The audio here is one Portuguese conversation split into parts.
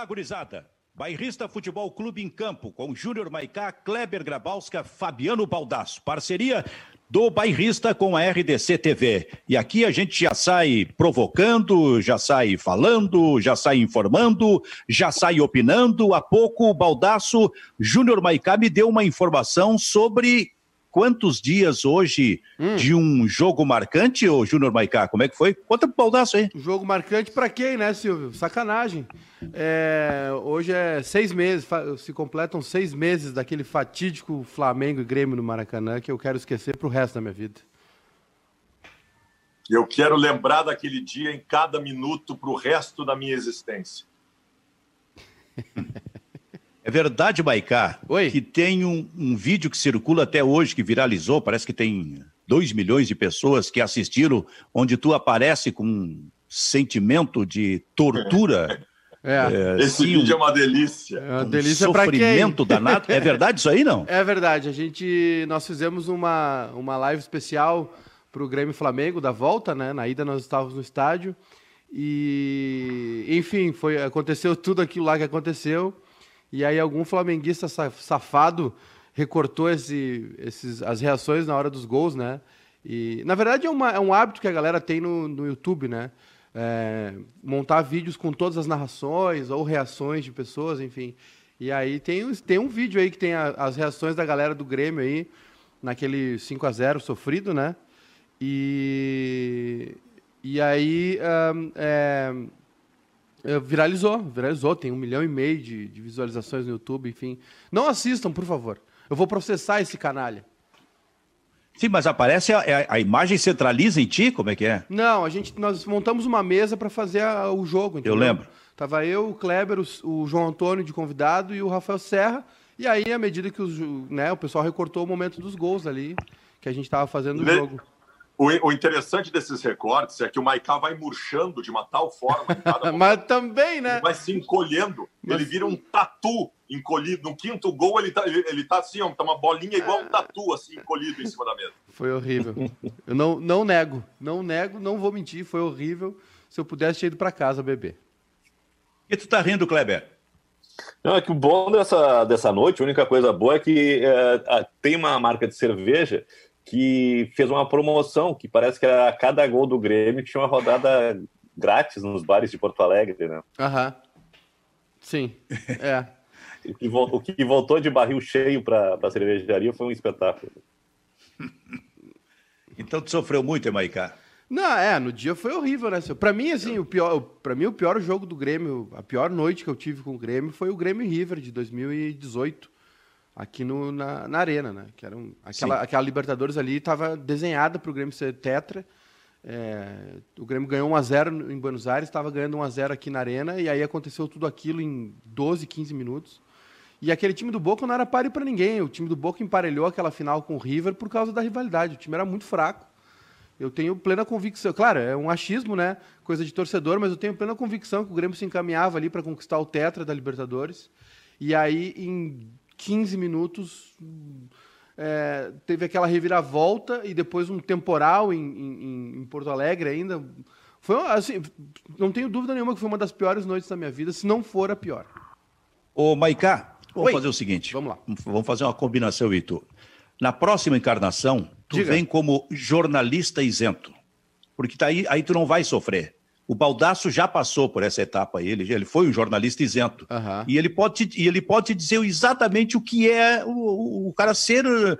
lá, gurizada. Bairrista Futebol Clube em Campo, com Júnior Maicá, Kleber Grabalska, Fabiano Baldasso. Parceria do Bairrista com a RDC TV. E aqui a gente já sai provocando, já sai falando, já sai informando, já sai opinando. Há pouco o Baldasso, Júnior Maicá, me deu uma informação sobre quantos dias hoje hum. de um jogo marcante, ô Júnior Maicá? Como é que foi? Conta pro baldaço aí. Jogo marcante para quem, né, Silvio? Sacanagem. É, hoje é seis meses, se completam seis meses daquele fatídico Flamengo e Grêmio no Maracanã que eu quero esquecer pro resto da minha vida. Eu quero lembrar daquele dia em cada minuto pro resto da minha existência. É verdade, Maicá, Oi? que tem um, um, vídeo que circula até hoje, que viralizou, parece que tem 2 milhões de pessoas que assistiram, onde tu aparece com um sentimento de tortura. É. É, Esse sim, vídeo é uma delícia. É uma delícia um sofrimento danado. É verdade isso aí, não? É verdade. A gente, nós fizemos uma, uma live especial para o Grêmio Flamengo, da volta, né? Na ida nós estávamos no estádio. E, enfim, foi, aconteceu tudo aquilo lá que aconteceu. E aí algum flamenguista safado recortou esse, esses, as reações na hora dos gols, né? E, na verdade, é, uma, é um hábito que a galera tem no, no YouTube, né? É, montar vídeos com todas as narrações ou reações de pessoas, enfim. E aí tem, tem um vídeo aí que tem a, as reações da galera do Grêmio aí, naquele 5 a 0 sofrido, né? E, e aí um, é, viralizou, viralizou, tem um milhão e meio de, de, visualizações no YouTube, enfim. Não assistam, por favor. Eu vou processar esse canalha. Sim, mas aparece a, a, a imagem centraliza em ti? Como é que é? Não, a gente, nós montamos uma mesa para fazer a, o jogo. Entendeu? Eu lembro. Tava eu, o Kleber, o, o, João Antônio de convidado e o Rafael Serra. E aí, à medida que os, né, o pessoal recortou o momento dos gols ali, que a gente estava fazendo Le... o jogo. O, o, interessante desses recortes é que o Maiká vai murchando de uma tal forma. Mas também, né? Ele vai se encolhendo. Mas... Ele vira um tatu encolhido. No quinto gol, ele tá, ele, ele tá assim, ó, tá uma bolinha igual um tatu, assim, encolhido em cima da mesa. Foi horrível. Eu não, não nego. Não nego, não vou mentir. Foi horrível. Se eu pudesse ter ido para casa beber. E tu tá rindo, Kleber? Não, é que o bom dessa, dessa noite, a única coisa boa é que é, tem uma marca de cerveja que fez uma promoção que parece que era a cada gol do Grêmio tinha uma rodada grátis nos bares de Porto Alegre, né? Aham. Sim, é. o, que voltou, o que voltou de barril cheio para a cervejaria foi um espetáculo. então tu sofreu muito, Emaicá? Não, é, no dia foi horrível, né? Para mim, assim, o pior, para mim o pior jogo do Grêmio, a pior noite que eu tive com o Grêmio foi o Grêmio River de 2018 aqui no, na, na Arena, né? Que era um, aquela, aquela Libertadores ali estava desenhada para o Grêmio ser tetra. É, o Grêmio ganhou 1x0 em Buenos Aires, estava ganhando 1x0 aqui na Arena, e aí aconteceu tudo aquilo em 12, 15 minutos. E aquele time do Boca não era páreo para ninguém. O time do Boca emparelhou aquela final com o River por causa da rivalidade. O time era muito fraco. Eu tenho plena convicção. Claro, é um achismo, né? Coisa de torcedor, mas eu tenho plena convicção que o Grêmio se encaminhava ali para conquistar o Tetra da Libertadores. E aí, em 15 minutos é, teve aquela reviravolta e depois um temporal em, em, em, Porto Alegre ainda. Foi assim, não tenho dúvida nenhuma que foi uma das piores noites da minha vida, se não for a pior. Ô, Maicá, vamos Oi. fazer o seguinte. Vamos lá. Vamos fazer uma combinação, Itu. Na próxima encarnação, tu Diga. vem como jornalista isento. Porque tá aí, aí tu não vai sofrer. O Baldasso já passou por essa etapa, ele, ele foi um jornalista isento. Uhum. E, ele pode te, e ele pode te dizer exatamente o que é o, o cara ser uh,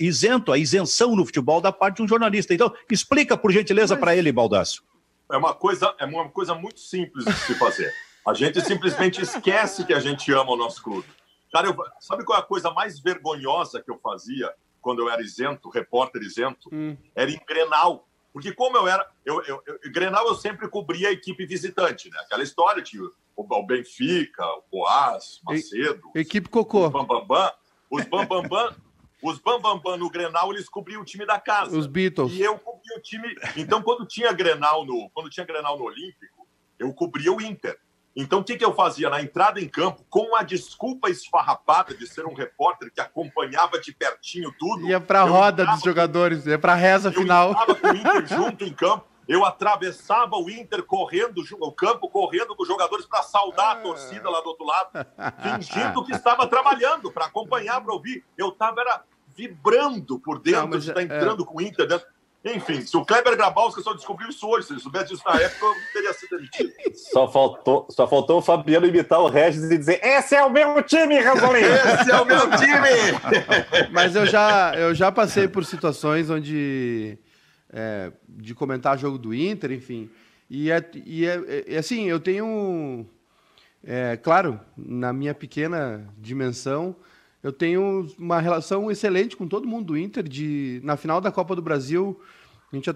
isento, a isenção no futebol da parte de um jornalista. Então, explica, por gentileza, Mas... para ele, Baldasso. É uma, coisa, é uma coisa muito simples de se fazer. A gente simplesmente esquece que a gente ama o nosso clube. Cara, eu, sabe qual é a coisa mais vergonhosa que eu fazia quando eu era isento, repórter isento? Hum. Era em Grenal. Porque como eu era... Eu, eu, eu, Grenal eu sempre cobria a equipe visitante, né? Aquela história, tinha o, o Benfica, o Boas, Macedo... E, equipe Cocô. Os Bambambam. Os Bambambam... Os Bambambam no Grenal, eles cobriam o time da casa. Os Beatles. E eu cobria o time... Então, quando tinha Grenal no, quando tinha Grenal no Olímpico, eu cobria o Inter. Então, o que, que eu fazia? Na entrada em campo, com a desculpa esfarrapada de ser um repórter que acompanhava de pertinho tudo. Ia para a roda dos jogadores, ia para a reza final. Eu estava com o Inter junto em campo. Eu atravessava o Inter correndo, o campo correndo com os jogadores para saudar a torcida lá do outro lado, fingindo que estava trabalhando para acompanhar, para ouvir. Eu estava vibrando por dentro Não, de estar é, entrando é... com o Inter dentro. Enfim, se o Kleber Grabowska só descobriu isso hoje, se ele soubesse disso na época, eu teria sido demitido. Só faltou, só faltou o Fabiano imitar o Regis e dizer: Esse é o meu time, Ranzolin! Esse é o meu time! Mas eu já, eu já passei por situações onde. É, de comentar jogo do Inter, enfim. E, é, e é, é assim, eu tenho. É, claro, na minha pequena dimensão, eu tenho uma relação excelente com todo mundo do Inter. De, na final da Copa do Brasil, a gente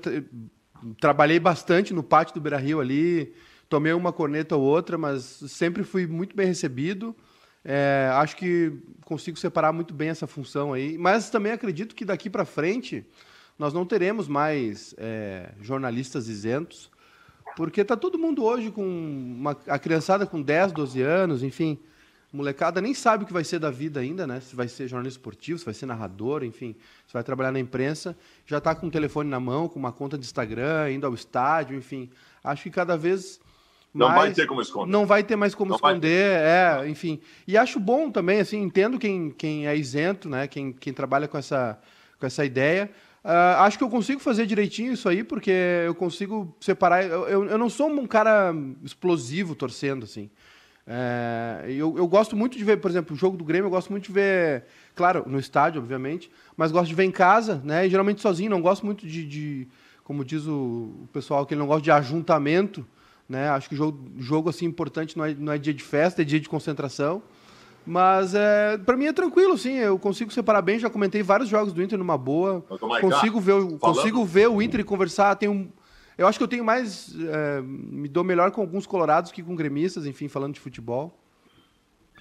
trabalhei bastante no pátio do Beira Rio ali, tomei uma corneta ou outra, mas sempre fui muito bem recebido. É, acho que consigo separar muito bem essa função aí. Mas também acredito que daqui para frente nós não teremos mais é, jornalistas isentos, porque está todo mundo hoje com uma, a criançada com 10, 12 anos, enfim molecada nem sabe o que vai ser da vida ainda, né? Se vai ser jornalista esportivo, se vai ser narrador, enfim, se vai trabalhar na imprensa, já está com o telefone na mão, com uma conta de Instagram, indo ao estádio, enfim. Acho que cada vez não mais, vai ter como esconder. Não vai ter mais como não esconder, é, enfim. E acho bom também, assim, entendo quem, quem é isento, né? Quem, quem trabalha com essa, com essa ideia. Uh, acho que eu consigo fazer direitinho isso aí, porque eu consigo separar. Eu, eu, eu não sou um cara explosivo torcendo, assim. É, eu, eu gosto muito de ver, por exemplo, o jogo do Grêmio, eu gosto muito de ver, claro, no estádio, obviamente, mas gosto de ver em casa, né? E geralmente sozinho, não gosto muito de, de como diz o, o, pessoal, que ele não gosta de ajuntamento, né? Acho que o jogo, jogo assim importante não é, não é dia de festa, é dia de concentração. Mas é, para mim é tranquilo, sim. Eu consigo separar bem. Já comentei vários jogos do Inter numa boa. Consigo ver, consigo ver o Inter e conversar. Tenho eu acho que eu tenho mais. É, me dou melhor com alguns colorados que com gremistas, enfim, falando de futebol.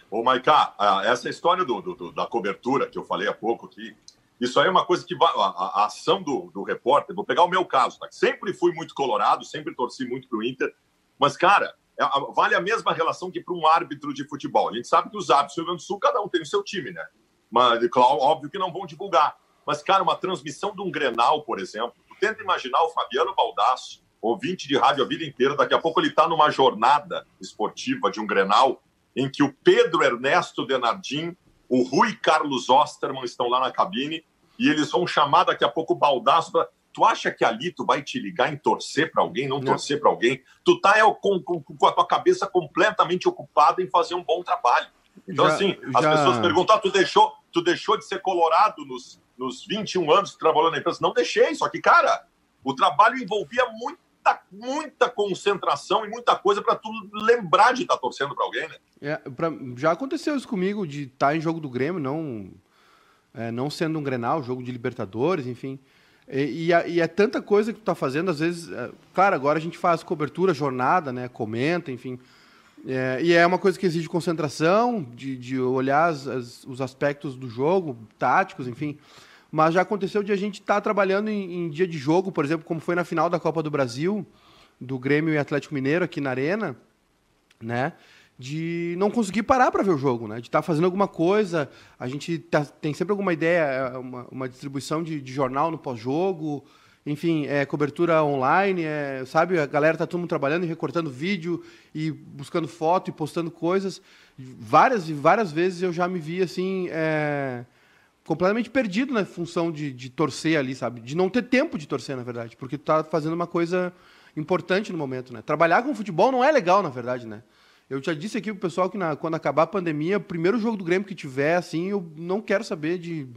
Ô, Maiká, essa história do, do, da cobertura que eu falei há pouco aqui, isso aí é uma coisa que a, a, a ação do, do, repórter, vou pegar o meu caso, tá? sempre fui muito colorado, sempre torci muito pro Inter, mas, cara, é, vale a mesma relação que para um árbitro de futebol. A gente sabe que os árbitros do Rio Grande do Sul, cada um tem o seu time, né? Mas, óbvio que não vão divulgar. Mas, cara, uma transmissão de um Grenal, por exemplo, tenta imaginar o Fabiano Baldasso, ouvinte de rádio a vida inteira, daqui a pouco ele está numa jornada esportiva de um Grenal, em que o Pedro Ernesto Denardim, o Rui Carlos Osterman estão lá na cabine, e eles vão chamar daqui a pouco o Baldasso para Tu acha que ali tu vai te ligar em torcer para alguém, não, não. torcer para alguém? Tu tá é, com, com, com, a tua cabeça completamente ocupada em fazer um bom trabalho. Então, já, assim, já... as pessoas perguntam: ah, tu deixou, tu deixou de ser colorado nos, nos 21 anos trabalhou na empresa. Não deixei, só que, cara, o trabalho envolvia muita, muita concentração e muita coisa para tu lembrar de estar tá torcendo para alguém, né? É, pra, já aconteceu isso comigo, de estar tá em jogo do Grêmio, não, é, não sendo um Grenal, jogo de Libertadores, enfim. E, e, e, é tanta coisa que tu tá fazendo, às vezes, é, claro, agora a gente faz cobertura, jornada, né, comenta, enfim. É, e é uma coisa que exige concentração, de, de olhar as, as, os aspectos do jogo, táticos, enfim. Mas já aconteceu de a gente estar tá trabalhando em, em, dia de jogo, por exemplo, como foi na final da Copa do Brasil, do Grêmio e Atlético Mineiro aqui na Arena, né? De não conseguir parar para ver o jogo, né? De estar tá fazendo alguma coisa. A gente tá, tem sempre alguma ideia, é, uma, uma distribuição de, de jornal no pós-jogo, enfim, é, cobertura online, é, sabe? A galera tá todo mundo trabalhando e recortando vídeo e buscando foto e postando coisas. Várias e várias vezes eu já me vi assim. É completamente perdido na função de, de torcer ali, sabe? De não ter tempo de torcer, na verdade, porque tu tá fazendo uma coisa importante no momento, né? Trabalhar com futebol não é legal, na verdade, né? Eu já disse aqui pro pessoal que na, quando acabar a pandemia, o primeiro jogo do Grêmio que tiver, assim, eu não quero saber de,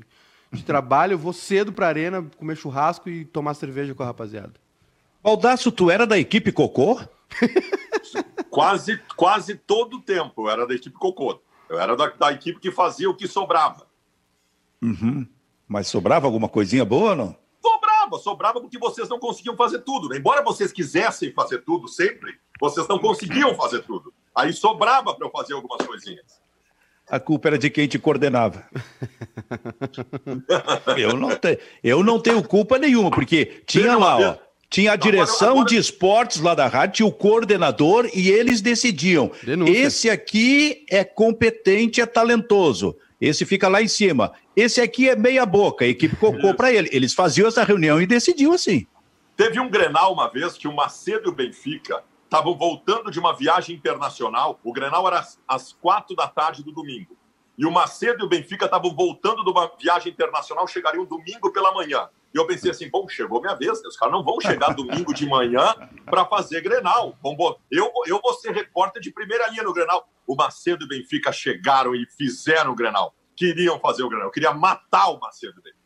de trabalho, eu vou cedo pra arena comer churrasco e tomar cerveja com a rapaziada. Baldaço, tu era da equipe Cocô? quase, quase todo o tempo eu era da equipe Cocô. Eu era da, da equipe que fazia o que sobrava. Uhum. Mas sobrava alguma coisinha boa ou não? Sobrava, sobrava porque vocês não conseguiam fazer tudo. Embora vocês quisessem fazer tudo sempre, vocês não conseguiam fazer tudo. Aí sobrava para eu fazer algumas coisinhas. A culpa era de quem te coordenava. eu, não te, eu não tenho culpa nenhuma, porque tinha lá, ó, tinha a direção agora, agora... de esportes lá da rádio, tinha o coordenador e eles decidiam. Denúncia. Esse aqui é competente, é talentoso. Esse fica lá em cima. Esse aqui é meia boca, a equipe cocou para ele. Eles faziam essa reunião e decidiam assim. Teve um Grenal uma vez que o Macedo e o Benfica estavam voltando de uma viagem internacional. O Grenal era às quatro da tarde do domingo. E o Macedo e o Benfica estavam voltando de uma viagem internacional, chegariam domingo pela manhã. E eu pensei assim, bom, chegou minha vez, os caras não vão chegar domingo de manhã para fazer Grenal. Eu, eu vou ser repórter de primeira linha no Grenal. O Macedo e o Benfica chegaram e fizeram o Grenal. Queriam fazer o Grenal, queria matar o Macedo e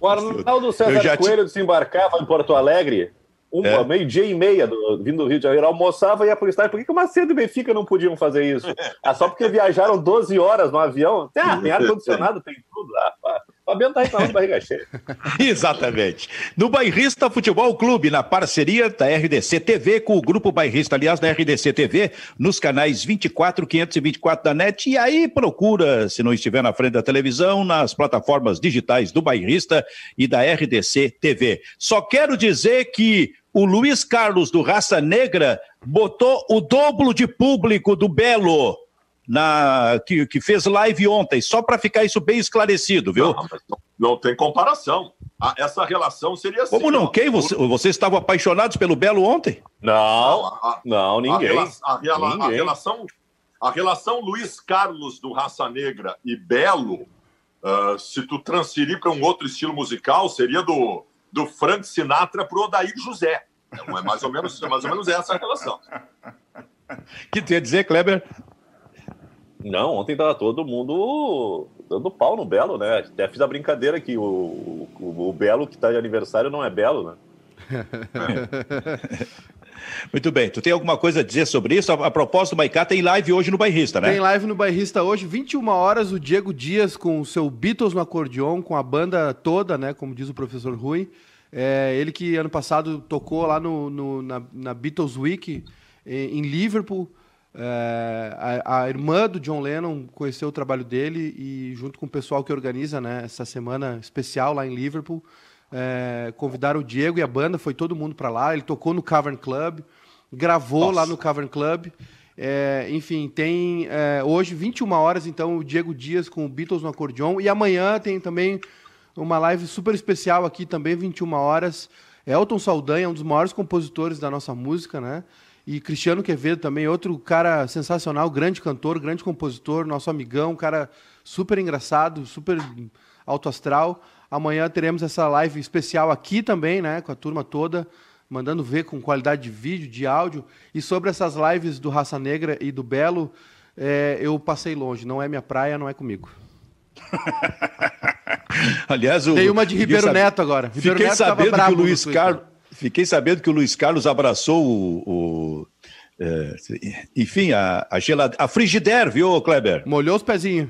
o Arnaldo César Coelho desembarcava em Porto Alegre um, é. meio-dia e meia do, vindo do Rio de Janeiro, almoçava e ia para o estádio. Por que, que o Macedo e o Benfica não podiam fazer isso? Ah, só porque viajaram 12 horas no avião? Ah, tem ar-condicionado, tem tudo. Ah, Fabiano tá reclamando barriga cheia. Exatamente. No Bairrista Futebol Clube, na parceria da RDC TV com o Grupo Bairrista, aliás, da RDC TV, nos canais 24, 524 da NET. E aí procura, se não estiver na frente da televisão, nas plataformas digitais do Bairrista e da RDC TV. Só quero dizer que o Luiz Carlos do Raça Negra botou o dobro de público do Belo na, que, que fez live ontem, só para ficar isso bem esclarecido, viu? Não, não, não tem comparação. Ah, essa relação seria assim. Como não? Quem? Você, vocês estavam apaixonados pelo Belo ontem? Não, a, não, ninguém. A, rela, a, ninguém. a, relação, a relação Luiz Carlos do Raça Negra e Belo, uh, se tu transferir para um outro estilo musical, seria do, do Frank Sinatra para o Odair José. É mais ou menos, mais ou menos essa a relação. que tu ia dizer, Kleber? Não, ontem tava todo mundo dando pau no Belo, né? Até fiz a brincadeira que o, o, o Belo que tá de aniversário não é Belo, né? Muito bem. Tu tem alguma coisa a dizer sobre isso? A, a propósito, o Maicá tem live hoje no Bairrista, né? Tem live no Bairrista hoje, 21 horas, o Diego Dias com o seu Beatles no acordeon, com a banda toda, né? Como diz o professor Rui. É, ele que ano passado tocou lá no, no na, na, Beatles Week em, em Liverpool. É, a, a, irmã do John Lennon conheceu o trabalho dele e, junto com o pessoal que organiza né, essa semana especial lá em Liverpool, é, convidaram o Diego e a banda, foi todo mundo para lá. Ele tocou no Cavern Club, gravou Nossa. lá no Cavern Club. É, enfim, tem é, hoje, 21 horas, então, o Diego Dias com o Beatles no acordeon. E amanhã tem também uma live super especial aqui, também 21 horas. Elton Saldanha, um dos maiores compositores da nossa música, né? E Cristiano Quevedo também, outro cara sensacional, grande cantor, grande compositor, nosso amigão, cara super engraçado, super alto astral. Amanhã teremos essa live especial aqui também, né, com a turma toda, mandando ver com qualidade de vídeo, de áudio. E sobre essas lives do Raça Negra e do Belo, é, eu passei longe. Não é minha praia, não é comigo. Aliás, o, tem uma de Ribeiro sabe... Neto agora. Ribeiro Fiquei Neto sabendo que o Luiz Carlos Fiquei sabendo que o Luiz Carlos abraçou o. o é, enfim, a, a, gelade... a frigider, viu, Kleber? Molhou os pezinhos.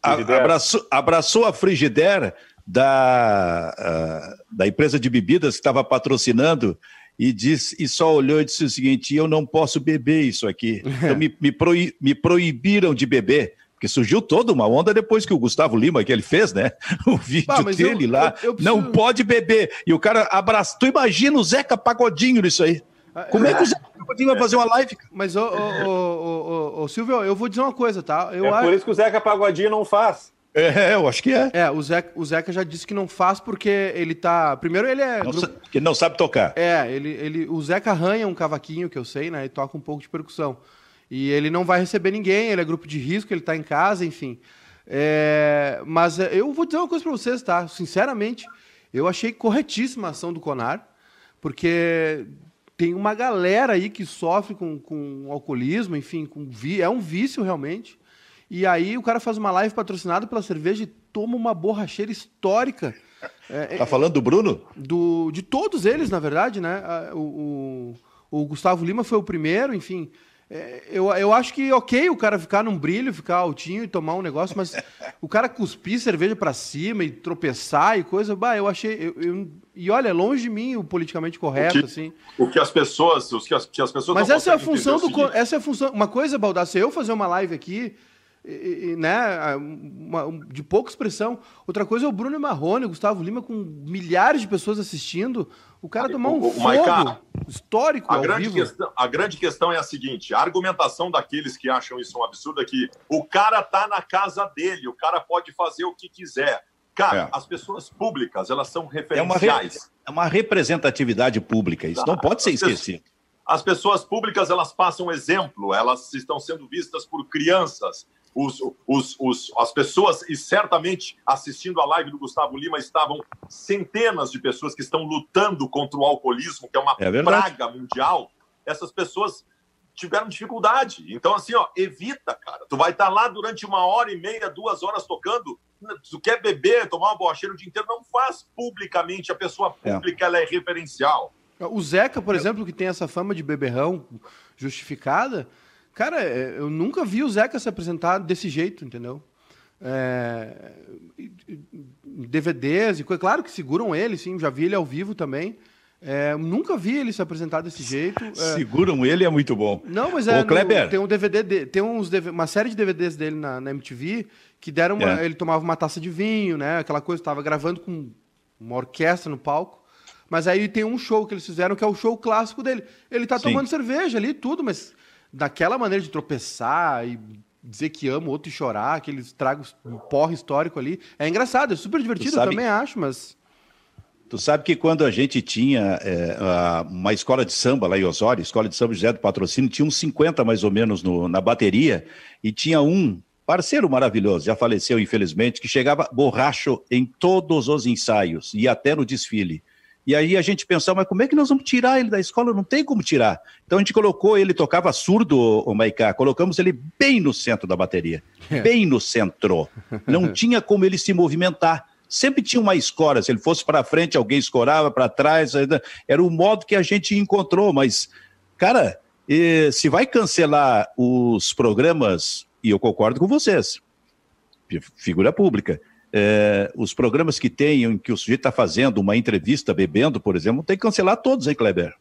A, abraçou, abraçou a frigider da, a, da empresa de bebidas que estava patrocinando e disse e só olhou e disse o seguinte: eu não posso beber isso aqui. Então me, me, me proibiram de beber. Porque surgiu toda uma onda depois que o Gustavo Lima, que ele fez, né? O vídeo ah, dele eu, lá. Eu, eu preciso... Não pode beber. E o cara abraça. Tu imagina o Zeca Pagodinho nisso aí. Como é que o Zeca Pagodinho vai fazer uma live? Mas, ô, ô, ô, ô, Silvio, eu vou dizer uma coisa, tá? Eu é por isso que o Zeca Pagodinho não faz. É, eu acho que é. É, o Zeca, o Zeca já disse que não faz porque ele tá. Primeiro, ele é. Não grupo... Que não sabe tocar. É, ele, ele, o Zeca arranha um cavaquinho, que eu sei, né? E toca um pouco de percussão. E ele não vai receber ninguém, ele é grupo de risco, ele está em casa, enfim. É, mas é, eu vou dizer uma coisa para vocês, tá? Sinceramente, eu achei corretíssima a ação do Conar, porque tem uma galera aí que sofre com, com alcoolismo, enfim, com vi é um vício realmente. E aí o cara faz uma live patrocinada pela cerveja e toma uma borracheira histórica. É, tá é, falando do Bruno? Do, de todos eles, na verdade, né? O, o, o Gustavo Lima foi o primeiro, enfim. É, eu, eu acho que ok o cara ficar num brilho, ficar altinho e tomar um negócio, mas o cara cuspir cerveja para cima e tropeçar e coisa, bah, eu achei. Eu, eu, e olha, longe de mim o politicamente correto, o que, assim. O que as pessoas. Os que as, que as pessoas mas essa é a função do. Essa é a função. Uma coisa, Baldassi, eu fazer uma live aqui e, e, né, uma, de pouca expressão. Outra coisa é o Bruno Marrone, o Gustavo Lima, com milhares de pessoas assistindo. O cara tomar um o, fogo Maica, histórico a grande, questão, a grande questão é a seguinte: a argumentação daqueles que acham isso um absurdo é que o cara tá na casa dele, o cara pode fazer o que quiser. Cara, é. as pessoas públicas, elas são referenciais. É uma, é uma representatividade pública, isso não pode ser esquecido. As pessoas públicas, elas passam exemplo, elas estão sendo vistas por crianças, os, os, os, as pessoas, e certamente assistindo a live do Gustavo Lima, estavam centenas de pessoas que estão lutando contra o alcoolismo, que é uma é praga mundial. Essas pessoas tiveram dificuldade. Então, assim, ó, evita, cara. Tu vai estar lá durante uma hora e meia, duas horas tocando. Tu quer beber, tomar uma borracheira o dia inteiro, não faz publicamente. A pessoa é. pública é. ela é referencial. O Zeca, por exemplo, que tem essa fama de beberrão justificada, Cara, é, eu nunca vi o Zeca se apresentar desse jeito, entendeu? É, DVDs e coisa. Claro que seguram ele, sim. Já vi ele ao vivo também. É, nunca vi ele se apresentar desse jeito. É... Seguram ele é muito bom. Não, mas é. No, tem um DVD, de, tem uns, uma série de DVDs dele na, na MTV que deram uma, é. ele tomava uma taça de vinho, né? Aquela coisa, estava gravando com uma orquestra no palco. Mas aí tem um show que eles fizeram que é o show clássico dele. Ele tá Sim. tomando cerveja ali, tudo, mas daquela maneira de tropeçar e dizer que ama o outro e chorar, aqueles tragos um porre histórico ali. É engraçado, é super divertido, sabe, eu também acho, mas. Tu sabe que quando a gente tinha é, uma escola de samba lá em Osório, escola de samba José do Patrocínio, tinha uns 50 mais ou menos no, na bateria, e tinha um parceiro maravilhoso, já faleceu infelizmente, que chegava borracho em todos os ensaios e até no desfile. E aí a gente pensava, mas como é que nós vamos tirar ele da escola? Não tem como tirar. Então a gente colocou ele, tocava surdo, o Maiká, colocamos ele bem no centro da bateria, é. bem no centro. Não tinha como ele se movimentar. Sempre tinha uma escora, se ele fosse para frente, alguém escorava, para trás, era o modo que a gente encontrou, mas, cara, se vai cancelar os programas, e eu concordo com vocês, figura pública, é, os programas que tem em que o sujeito está fazendo uma entrevista bebendo, por exemplo, tem que cancelar todos, hein, Kleber?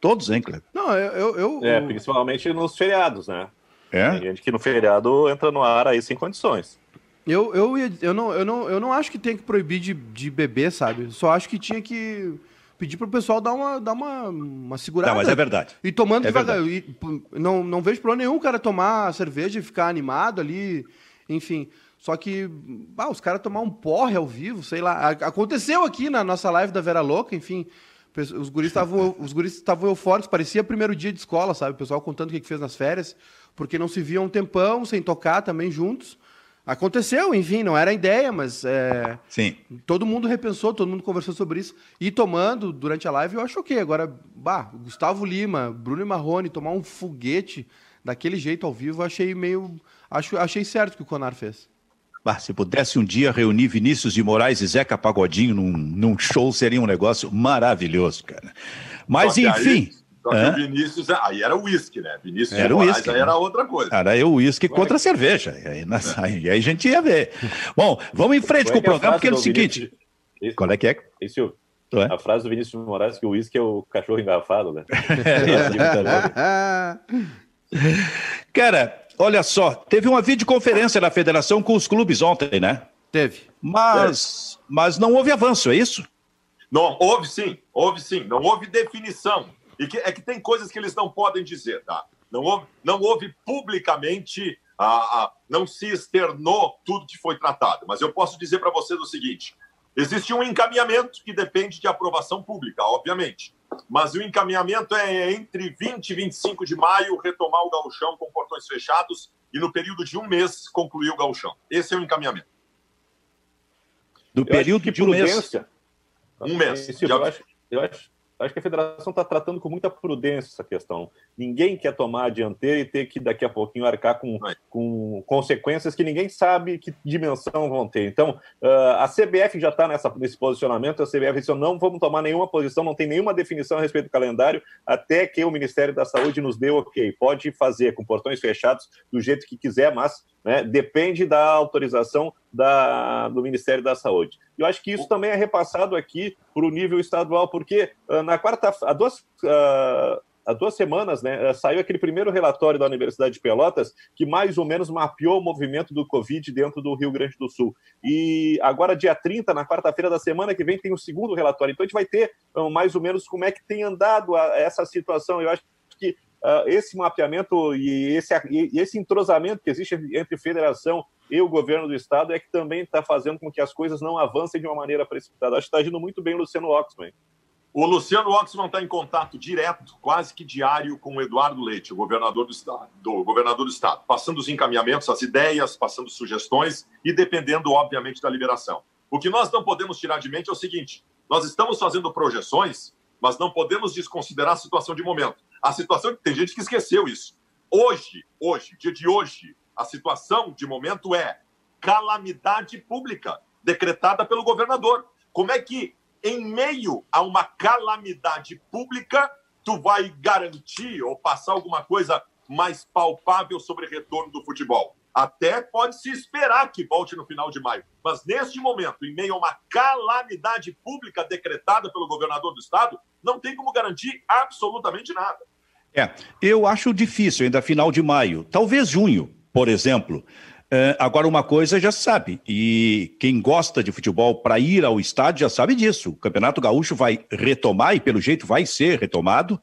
Todos, hein, Kleber? Não, eu, eu, É, principalmente nos feriados, né? É? Tem gente que no feriado entra no ar aí sem condições. Eu, eu, eu, não, eu, não, eu não acho que tem que proibir de, de beber, sabe? Só acho que tinha que pedir para o pessoal dar uma, dar uma, uma segurada. Não, mas é verdade. E tomando é devagar. E, não, não vejo problema nenhum o cara tomar cerveja e ficar animado ali, enfim. Só que, ah, os caras tomar um porre ao vivo, sei lá. Aconteceu aqui na nossa live da Vera Louca, enfim. Os guris estavam eufóricos, parecia primeiro dia de escola, sabe? O pessoal contando o que, que fez nas férias, porque não se viam um tempão, sem tocar também juntos. Aconteceu, enfim, não era a ideia, mas é, Sim. todo mundo repensou, todo mundo conversou sobre isso. E tomando durante a live, eu acho ok. Agora, bah, Gustavo Lima, Bruno Marrone, tomar um foguete daquele jeito ao vivo, achei meio. Acho, achei certo o que o Conar fez. Bah, se pudesse um dia reunir Vinícius de Moraes e Zeca Pagodinho num, num show, seria um negócio maravilhoso, cara. Mas, só enfim. só que o Vinícius, aí era uísque, né? Vinícius era de Moraes, whisky, aí era outra coisa. Era eu uísque contra a cerveja. E aí, nós, aí, aí, a gente ia ver. Bom, vamos em frente com o programa, porque é o seguinte. Vinícius, Qual é que é? Isso, é? A frase do Vinícius de Moraes que o uísque é o cachorro engafado, né? Cara, Olha só, teve uma videoconferência da federação com os clubes ontem, né? Teve. Mas, mas não houve avanço, é isso? Não, houve sim, houve sim. Não houve definição. E que, é que tem coisas que eles não podem dizer, tá? Não houve, não houve publicamente, a, a, não se externou tudo que foi tratado. Mas eu posso dizer para vocês o seguinte: existe um encaminhamento que depende de aprovação pública, obviamente mas o encaminhamento é entre 20 e 25 de maio retomar o gauchão com portões fechados e no período de um mês concluir o gauchão. Esse é o encaminhamento. Do período de um mês? Um mês. Eu acho, eu acho, acho que a federação está tratando com muita prudência essa questão. Ninguém quer tomar a dianteira e ter que daqui a pouquinho arcar com, com consequências que ninguém sabe que dimensão vão ter. Então, uh, a CBF já está nesse posicionamento, a CBF disse, não vamos tomar nenhuma posição, não tem nenhuma definição a respeito do calendário, até que o Ministério da Saúde nos dê ok. Pode fazer com portões fechados do jeito que quiser, mas né, depende da autorização da, do Ministério da Saúde. Eu acho que isso também é repassado aqui para o nível estadual, porque uh, na quarta, há duas, uh, há duas semanas, né, saiu aquele primeiro relatório da Universidade de Pelotas que mais ou menos mapeou o movimento do Covid dentro do Rio Grande do Sul. E agora, dia 30, na quarta-feira da semana que vem, tem o segundo relatório. Então, a gente vai ter mais ou menos como é que tem andado a, essa situação. Eu acho que uh, esse mapeamento e esse, e esse entrosamento que existe entre federação e o governo do estado é que também está fazendo com que as coisas não avancem de uma maneira precipitada. Acho que está agindo muito bem o Luciano Oxman. O Luciano Oxman está em contato direto, quase que diário, com o Eduardo Leite, o governador do estado, do governador do estado, passando os encaminhamentos, as ideias, passando sugestões e dependendo, obviamente, da liberação. O que nós não podemos tirar de mente é o seguinte: nós estamos fazendo projeções, mas não podemos desconsiderar a situação de momento. A situação tem gente que esqueceu isso. Hoje, hoje, dia de hoje, a situação de momento é calamidade pública decretada pelo governador. Como é que em meio a uma calamidade pública, tu vai garantir ou passar alguma coisa mais palpável sobre retorno do futebol. Até pode se esperar que volte no final de maio. Mas neste momento, em meio a uma calamidade pública decretada pelo governador do estado, não tem como garantir absolutamente nada. É, eu acho difícil ainda final de maio, talvez junho, por exemplo. Uh, agora, uma coisa já sabe, e quem gosta de futebol para ir ao estádio já sabe disso. O Campeonato Gaúcho vai retomar, e pelo jeito vai ser retomado,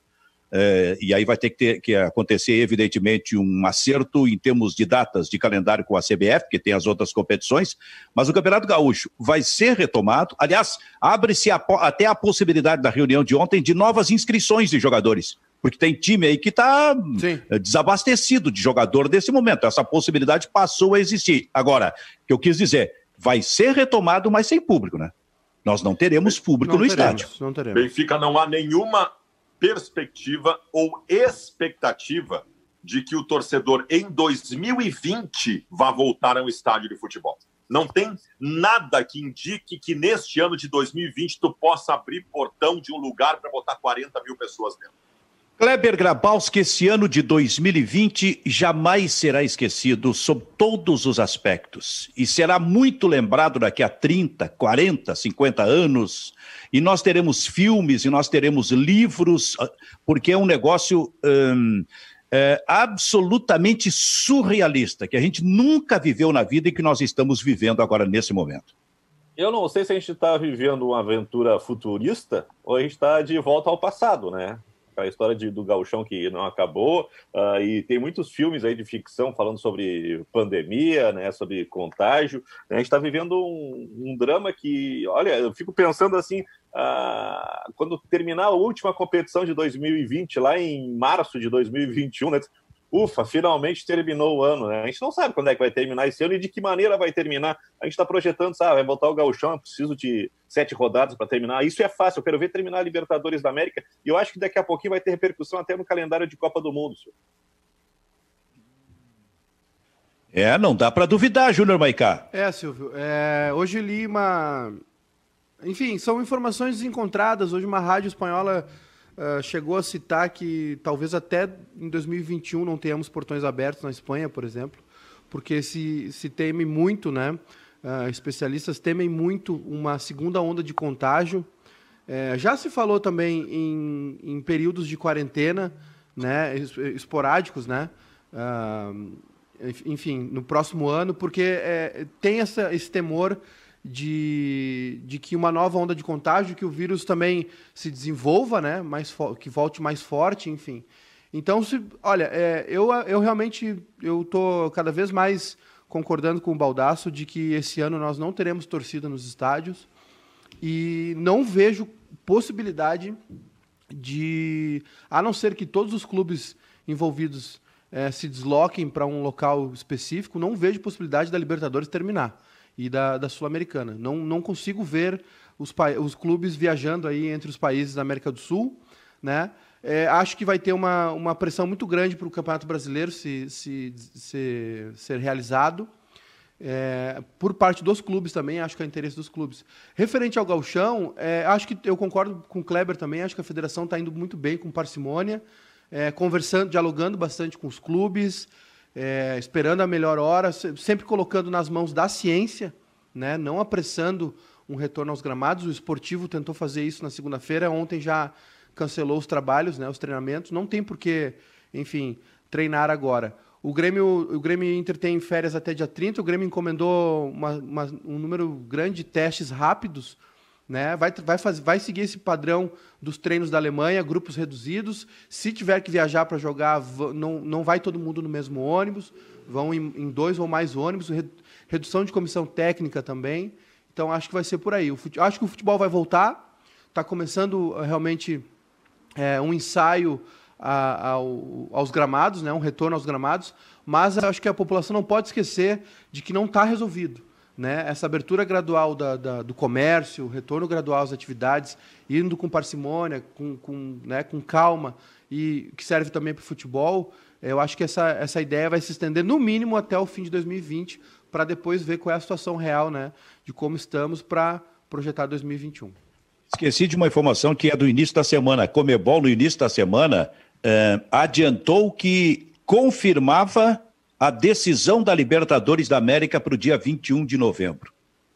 uh, e aí vai ter que, ter que acontecer, evidentemente, um acerto em termos de datas de calendário com a CBF, porque tem as outras competições, mas o Campeonato Gaúcho vai ser retomado. Aliás, abre-se até a possibilidade da reunião de ontem de novas inscrições de jogadores porque tem time aí que está eh, desabastecido de jogador nesse momento. Essa possibilidade passou a existir. Agora, o que eu quis dizer, vai ser retomado, mas sem público, né? Nós não teremos público não no teremos, estádio. Não teremos. Benfica não há nenhuma perspectiva ou expectativa de que o torcedor em 2020 vá voltar a um estádio de futebol. Não tem nada que indique que neste ano de 2020 tu possa abrir portão de um lugar para botar 40 mil pessoas dentro. Kleber Grabowski, esse ano de 2020 jamais será esquecido sob todos os aspectos e será muito lembrado daqui a 30, 40, 50 anos. E nós teremos filmes e nós teremos livros, ah, porque é um negócio hum, é, absolutamente surrealista, que a gente nunca viveu na vida e que nós estamos vivendo agora nesse momento. Eu não sei se a gente está vivendo uma aventura futurista ou a gente está de volta ao passado, né? A história de, do gauchão que não acabou, uh, e tem muitos filmes aí de ficção falando sobre pandemia, né, sobre contágio. A gente está vivendo um, um, drama que, olha, eu fico pensando assim, uh, quando terminar a última competição de 2020, lá em março de 2021, né, ufa, finalmente terminou o ano. Né? A gente não sabe quando é que vai terminar esse ano e de que maneira vai terminar. A gente está projetando, sabe, vai botar o gauchão, preciso de sete rodadas para terminar. Isso é fácil, eu quero ver terminar a Libertadores da América e eu acho que daqui a pouquinho vai ter repercussão até no calendário de Copa do Mundo. Senhor. É, não dá para duvidar, Júnior Maicá. É, Silvio. É, hoje li uma. Enfim, são informações encontradas. Hoje uma rádio espanhola Uh, chegou a citar que talvez até em 2021 não tenhamos portões abertos na Espanha, por exemplo, porque se, se teme muito, né? Uh, especialistas temem muito uma segunda onda de contágio. Uh, já se falou também em, em, períodos de quarentena, né? Esporádicos, né? Ah, enfim, no próximo ano, porque é, tem essa, esse temor de, de que uma nova onda de contágio, que o vírus também se desenvolva, né? Mais que volte mais forte, enfim. Então, se, olha, é, eu, eu realmente eu tô cada vez mais concordando com o Baldaço de que esse ano nós não teremos torcida nos estádios e não vejo possibilidade de, a não ser que todos os clubes envolvidos é, se desloquem para um local específico, não vejo possibilidade da Libertadores terminar e da, da Sul-Americana. Não, não consigo ver os, os clubes viajando aí entre os países da América do Sul, né? É, acho que vai ter uma, uma pressão muito grande para o Campeonato Brasileiro se, se, se ser realizado. É, por parte dos clubes também, acho que é interesse dos clubes. Referente ao galchão, é, acho que eu concordo com o Kleber também, acho que a federação está indo muito bem com parcimônia, é, conversando, dialogando bastante com os clubes, é, esperando a melhor hora, sempre colocando nas mãos da ciência, né? não apressando um retorno aos gramados. O esportivo tentou fazer isso na segunda-feira, ontem já cancelou os trabalhos, né, os treinamentos. Não tem por que, enfim, treinar agora. O Grêmio, o Grêmio Inter tem férias até dia 30. O Grêmio encomendou uma, uma, um número grande de testes rápidos né? Vai, vai, fazer, vai seguir esse padrão dos treinos da Alemanha, grupos reduzidos. Se tiver que viajar para jogar, não, não vai todo mundo no mesmo ônibus, vão em, em dois ou mais ônibus, redução de comissão técnica também. Então acho que vai ser por aí. O fute... Acho que o futebol vai voltar. Está começando eh, realmente é, um ensaio a, ao, aos gramados, né? um retorno aos gramados. Mas acho que a população não pode esquecer de que não está resolvido né, essa abertura gradual da, da, do comércio, retorno gradual às atividades, indo com parcimônia, com, com, né, com calma, e que serve também para o futebol, eu acho que essa, essa ideia vai se estender no mínimo até o fim de 2020, para depois ver qual é a situação real né, de como estamos para projetar 2021. Esqueci de uma informação que é do início da semana. Comebol, no início da semana, eh, adiantou que confirmava a decisão da Libertadores da América para o dia 21 de novembro.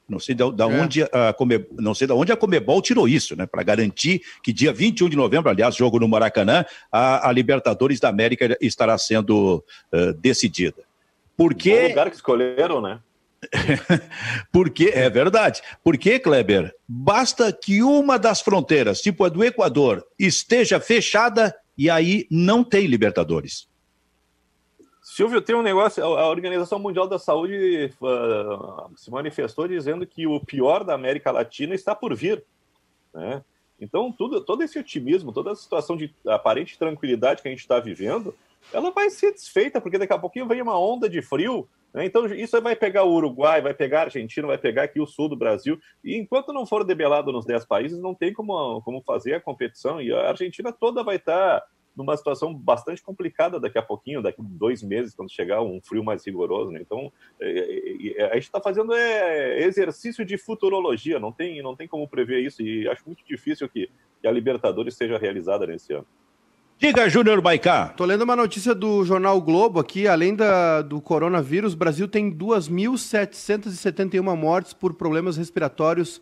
Não sei da, da é. onde a Come, não sei da onde a Comebol tirou isso, né? Para garantir que dia 21 de novembro, aliás, jogo no Maracanã, a, a Libertadores da América estará sendo uh, decidida. Porque o lugar que escolheram, né? Porque é verdade. Porque, Kleber, basta que uma das fronteiras, tipo a do Equador, esteja fechada e aí não tem Libertadores. Silvio, tem um negócio. A Organização Mundial da Saúde uh, se manifestou dizendo que o pior da América Latina está por vir. Né? Então, tudo, todo esse otimismo, toda a situação de aparente tranquilidade que a gente está vivendo, ela vai ser desfeita, porque daqui a pouquinho vem uma onda de frio. Né? Então, isso vai pegar o Uruguai, vai pegar a Argentina, vai pegar aqui o sul do Brasil. E enquanto não for debelado nos 10 países, não tem como, como fazer a competição. E a Argentina toda vai estar. Tá numa situação bastante complicada daqui a pouquinho, daqui a dois meses, quando chegar um frio mais rigoroso. Né? Então, é, é, é a gente está fazendo é, exercício de futurologia, não tem, não tem como prever isso, e acho muito difícil que, que a Libertadores seja realizada nesse ano. Diga, Júnior Baicá. Tô lendo uma notícia do jornal Globo aqui. Além da, do coronavírus, o Brasil tem 2.771 mortes por problemas respiratórios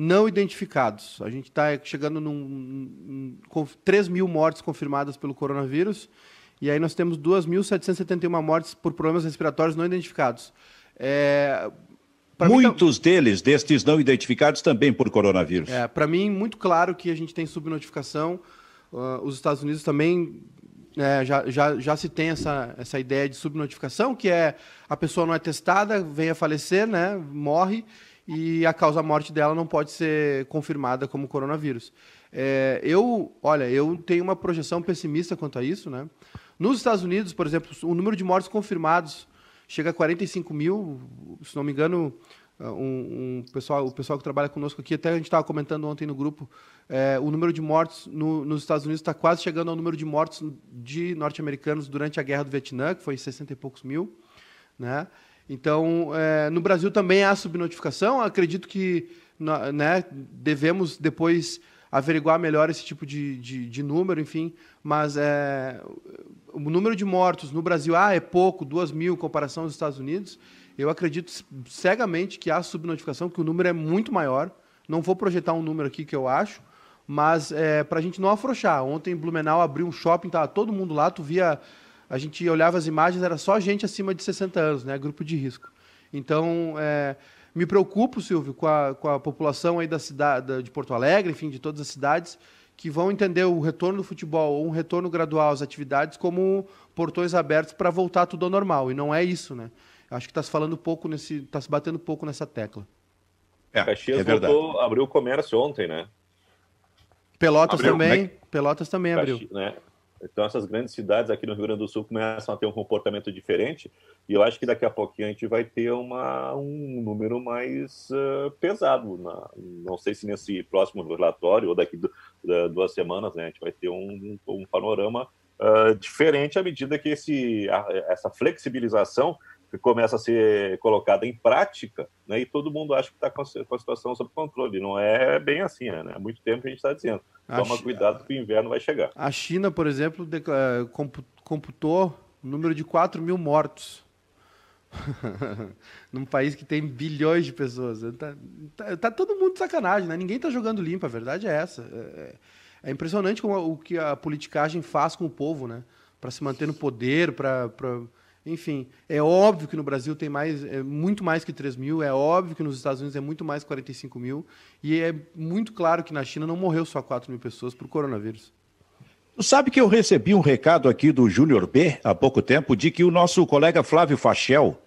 não identificados. A gente está chegando num, com 3 mil mortes confirmadas pelo coronavírus, e aí nós temos 2.771 mortes por problemas respiratórios não identificados. É, Muitos mim, deles, destes não identificados, também por coronavírus. É, Para mim, muito claro que a gente tem subnotificação. Uh, os Estados Unidos também é, já, já, já se tem essa, essa ideia de subnotificação, que é a pessoa não é testada, vem a falecer, né, morre, e a causa-morte dela não pode ser confirmada como coronavírus. É, eu, olha, eu tenho uma projeção pessimista quanto a isso, né? Nos Estados Unidos, por exemplo, o número de mortos confirmados chega a 45 mil, se não me engano, um, um pessoal, o pessoal que trabalha conosco aqui, até a gente estava comentando ontem no grupo, é, o número de mortos no, nos Estados Unidos está quase chegando ao número de mortos de norte-americanos durante a Guerra do Vietnã, que foi 60 e poucos mil, né? Então, é, no Brasil também há subnotificação. Acredito que né, devemos depois averiguar melhor esse tipo de, de, de número, enfim. Mas é, o número de mortos no Brasil ah, é pouco, duas mil em comparação aos Estados Unidos. Eu acredito cegamente que há subnotificação, que o número é muito maior. Não vou projetar um número aqui que eu acho, mas é, para a gente não afrouxar. Ontem, em Blumenau abriu um shopping, estava todo mundo lá, tu via a gente olhava as imagens, era só gente acima de 60 anos, né? Grupo de risco. Então, é, me preocupo, Silvio, com a, com a população aí da cidade de Porto Alegre, enfim, de todas as cidades, que vão entender o retorno do futebol ou um retorno gradual às atividades como portões abertos para voltar tudo ao normal. E não é isso, né? Acho que está se falando pouco nesse, está se batendo pouco nessa tecla. É, Caxias é voltou, abriu o comércio ontem, né? Pelotas abriu, também. É Pelotas também Caxi, abriu. Né? Então, essas grandes cidades aqui no Rio Grande do Sul começam a ter um comportamento diferente, e eu acho que daqui a pouquinho a gente vai ter uma, um número mais uh, pesado. Na, não sei se nesse próximo relatório ou daqui do, da, duas semanas, né, a gente vai ter um, um panorama uh, diferente à medida que esse, a, essa flexibilização começa a ser colocada em prática, né, e todo mundo acha que está com, a situação sob controle. Não é bem assim, né? Há muito tempo a gente está dizendo. Toma cuidado que o inverno vai chegar. A China, por exemplo, eh, computou o número de 4 mil mortos. Num país que tem bilhões de pessoas. Tá, tá, tá, todo mundo de sacanagem, né? Ninguém está jogando limpo, a verdade é essa. É, é, é impressionante como, o que a politicagem faz com o povo, né? Para se manter no poder, para Enfim, é óbvio que no Brasil tem mais, é muito mais que 3 mil, é óbvio que nos Estados Unidos é muito mais que 45 mil, e é muito claro que na China não morreu só 4 mil pessoas por coronavírus. Tu sabe que eu recebi um recado aqui do Júnior B há pouco tempo de que o nosso colega Flávio Fachel,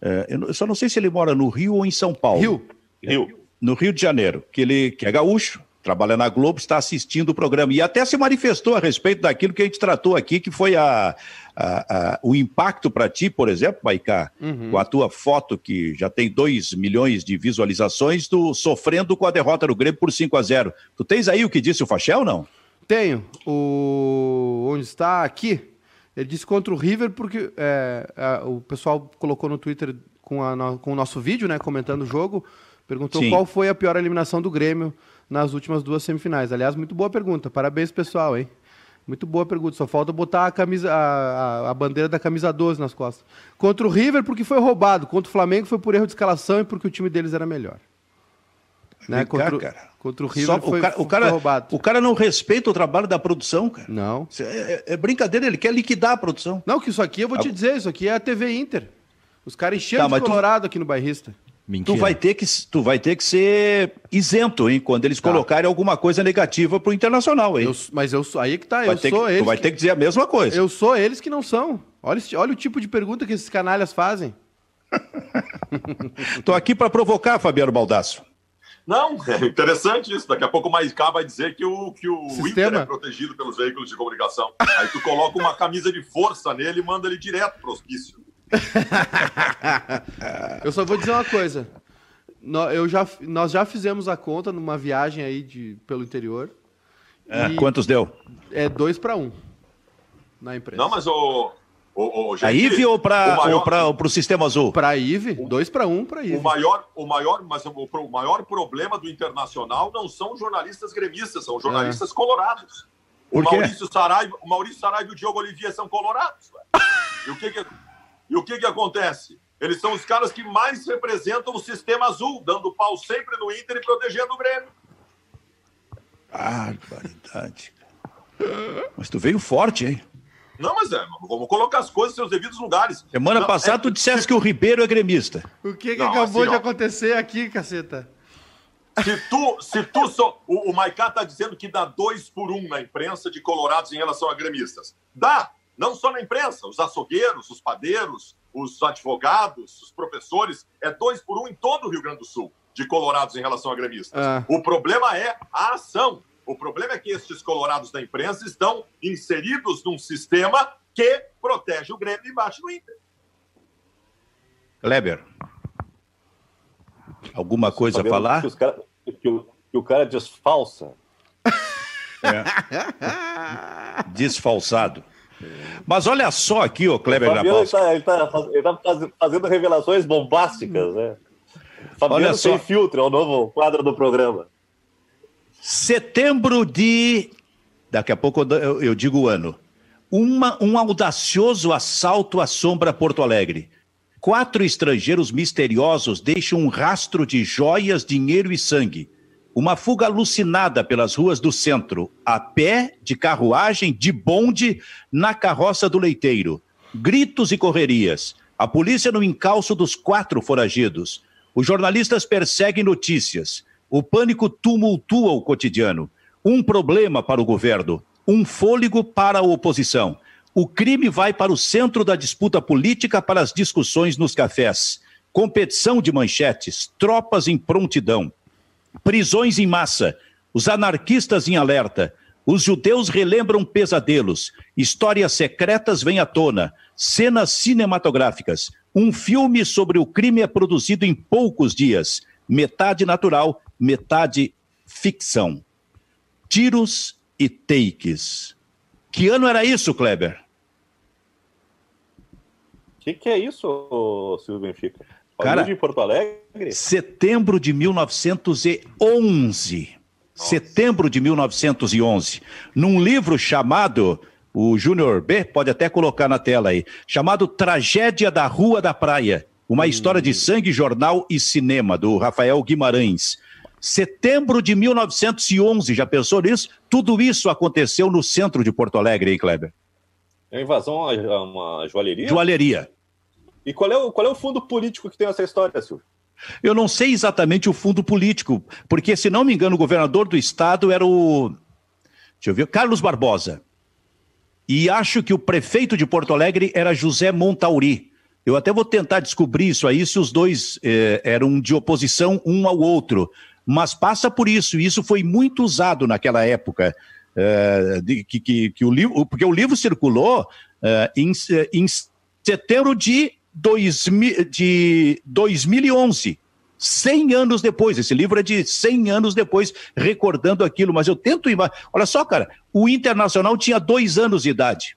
é, eu só não sei se ele mora no Rio ou em São Paulo. Rio. Rio. No Rio de Janeiro, que ele que é gaúcho, trabalha na Globo, está assistindo o programa e até se manifestou a respeito daquilo que a gente tratou aqui, que foi a, a, a o impacto para ti, por exemplo, Maicá, uhum. com a tua foto que já tem 2 milhões de visualizações, do sofrendo com a derrota do Grêmio por 5 a 0 Tu tens aí o que disse o Fachel, não? Tenho. O... Onde está? Aqui. Ele disse contra o River porque é, é, o pessoal colocou no Twitter com, a, com o nosso vídeo, né, comentando o jogo, perguntou Sim. qual foi a pior eliminação do Grêmio nas últimas duas semifinais. Aliás, muito boa pergunta. Parabéns, pessoal, hein? Muito boa pergunta. Só falta botar a, camisa, a, a, bandeira da camisa 12 nas costas. Contra o River, porque foi roubado. Contra o Flamengo, foi por erro de escalação e porque o time deles era melhor. Né? Contra, cara. contra o River foi, o cara, o cara, roubado. O cara não respeita o trabalho da produção, cara. Não. É, é, é, brincadeira, ele quer liquidar a produção. Não, que isso aqui eu vou te tá dizer, isso aqui é a TV Inter. Os caras encheram tá, de colorado tu... aqui no bairrista. Mentira. Tu vai ter que, tu vai ter que ser isento, hein, quando eles tá. colocarem alguma coisa negativa pro Internacional, hein? Eu, mas eu aí que tá, vai eu sou que, eles. Tu vai que... ter que dizer a mesma coisa. Eu sou eles que não são. Olha, olha o tipo de pergunta que esses canalhas fazem. Tô aqui para provocar, Fabiano Baldasso. Não, é interessante isso. Daqui a pouco o Maicá vai dizer que o, que o Inter é protegido pelos veículos de comunicação. Aí tu coloca uma camisa de força nele e manda ele direto pro hospício. eu só vou dizer uma coisa. Eu já, nós já fizemos a conta numa viagem aí de, pelo interior. É, quantos deu? É dois para um na empresa. Não, mas o, o, o, a IVE ou para o Sistema Azul? Para a IVE, dois para um para a IVE. O maior, o maior, mas o, o, maior problema do Internacional não são jornalistas gremistas, são jornalistas é. colorados. O Maurício, Saraiva, o Maurício Saraiva e o Diogo Olivier são colorados. E o que, que e o que, que acontece? Eles são os caras que mais representam o sistema azul, dando pau sempre no Inter e protegendo o Grêmio. Barbaridade. Mas tu veio forte, hein? Não, mas é, vamos colocar as coisas nos seus devidos lugares. Semana não, passada é... tu disseste que o Ribeiro é gremista. O que, que não, acabou assim, de ó, acontecer aqui, caceta? Se tu, se tu só. O, o Maiká tá dizendo que dá dois por um na imprensa de colorados em relação a gremistas. Dá! Não só na imprensa, os açougueiros, os padeiros, os advogados, os professores, é dois por um em todo o Rio Grande do Sul, de colorados em relação a gremistas. É. O problema é a ação. O problema é que esses colorados da imprensa estão inseridos num sistema que protege o Grêmio e bate no Inter. Kleber, alguma coisa a falar? Que, cara, que, o, que o cara desfalsa. É. Desfalsado. Mas olha só aqui, o Kleber o Fabiano Ele está tá, tá fazendo revelações bombásticas, né? Fabiano olha Sem só. Filtro é o novo quadro do programa. Setembro de. Daqui a pouco eu, eu digo o ano. Uma, um audacioso assalto assombra Porto Alegre. Quatro estrangeiros misteriosos deixam um rastro de joias, dinheiro e sangue. Uma fuga alucinada pelas ruas do centro, a pé, de carruagem, de bonde, na carroça do leiteiro. Gritos e correrias. A polícia no encalço dos quatro foragidos. Os jornalistas perseguem notícias. O pânico tumultua o cotidiano. Um problema para o governo, um fôlego para a oposição. O crime vai para o centro da disputa política para as discussões nos cafés. Competição de manchetes, tropas em prontidão. Prisões em massa, os anarquistas em alerta, os judeus relembram pesadelos, histórias secretas vêm à tona, cenas cinematográficas. Um filme sobre o crime é produzido em poucos dias, metade natural, metade ficção. Tiros e takes. Que ano era isso, Kleber? O que, que, é isso, Silvio Benfica? Cara, de Porto Alegre? Setembro de 1911. Nossa. Setembro de 1911. Num livro chamado, o Júnior B pode até colocar na tela aí, chamado Tragédia da Rua da Praia. Uma hum. história de sangue, jornal e cinema, do Rafael Guimarães. Setembro de 1911, já pensou nisso? Tudo isso aconteceu no centro de Porto Alegre, hein, Kleber? É uma invasão a uma joalheria? Joalheria. E qual é, o, qual é o fundo político que tem essa história, Silvio? Eu não sei exatamente o fundo político, porque, se não me engano, o governador do estado era o. Deixa eu ver, Carlos Barbosa. E acho que o prefeito de Porto Alegre era José Montauri. Eu até vou tentar descobrir isso aí, se os dois eh, eram de oposição um ao outro. Mas passa por isso, e isso foi muito usado naquela época. Eh, de, que, que, que, o livro, porque o livro circulou eh, em, em setembro de, 2000, de 2011. 100 anos depois, esse livro é de 100 anos depois, recordando aquilo, mas eu tento imaginar. Olha só, cara, o Internacional tinha dois anos de idade,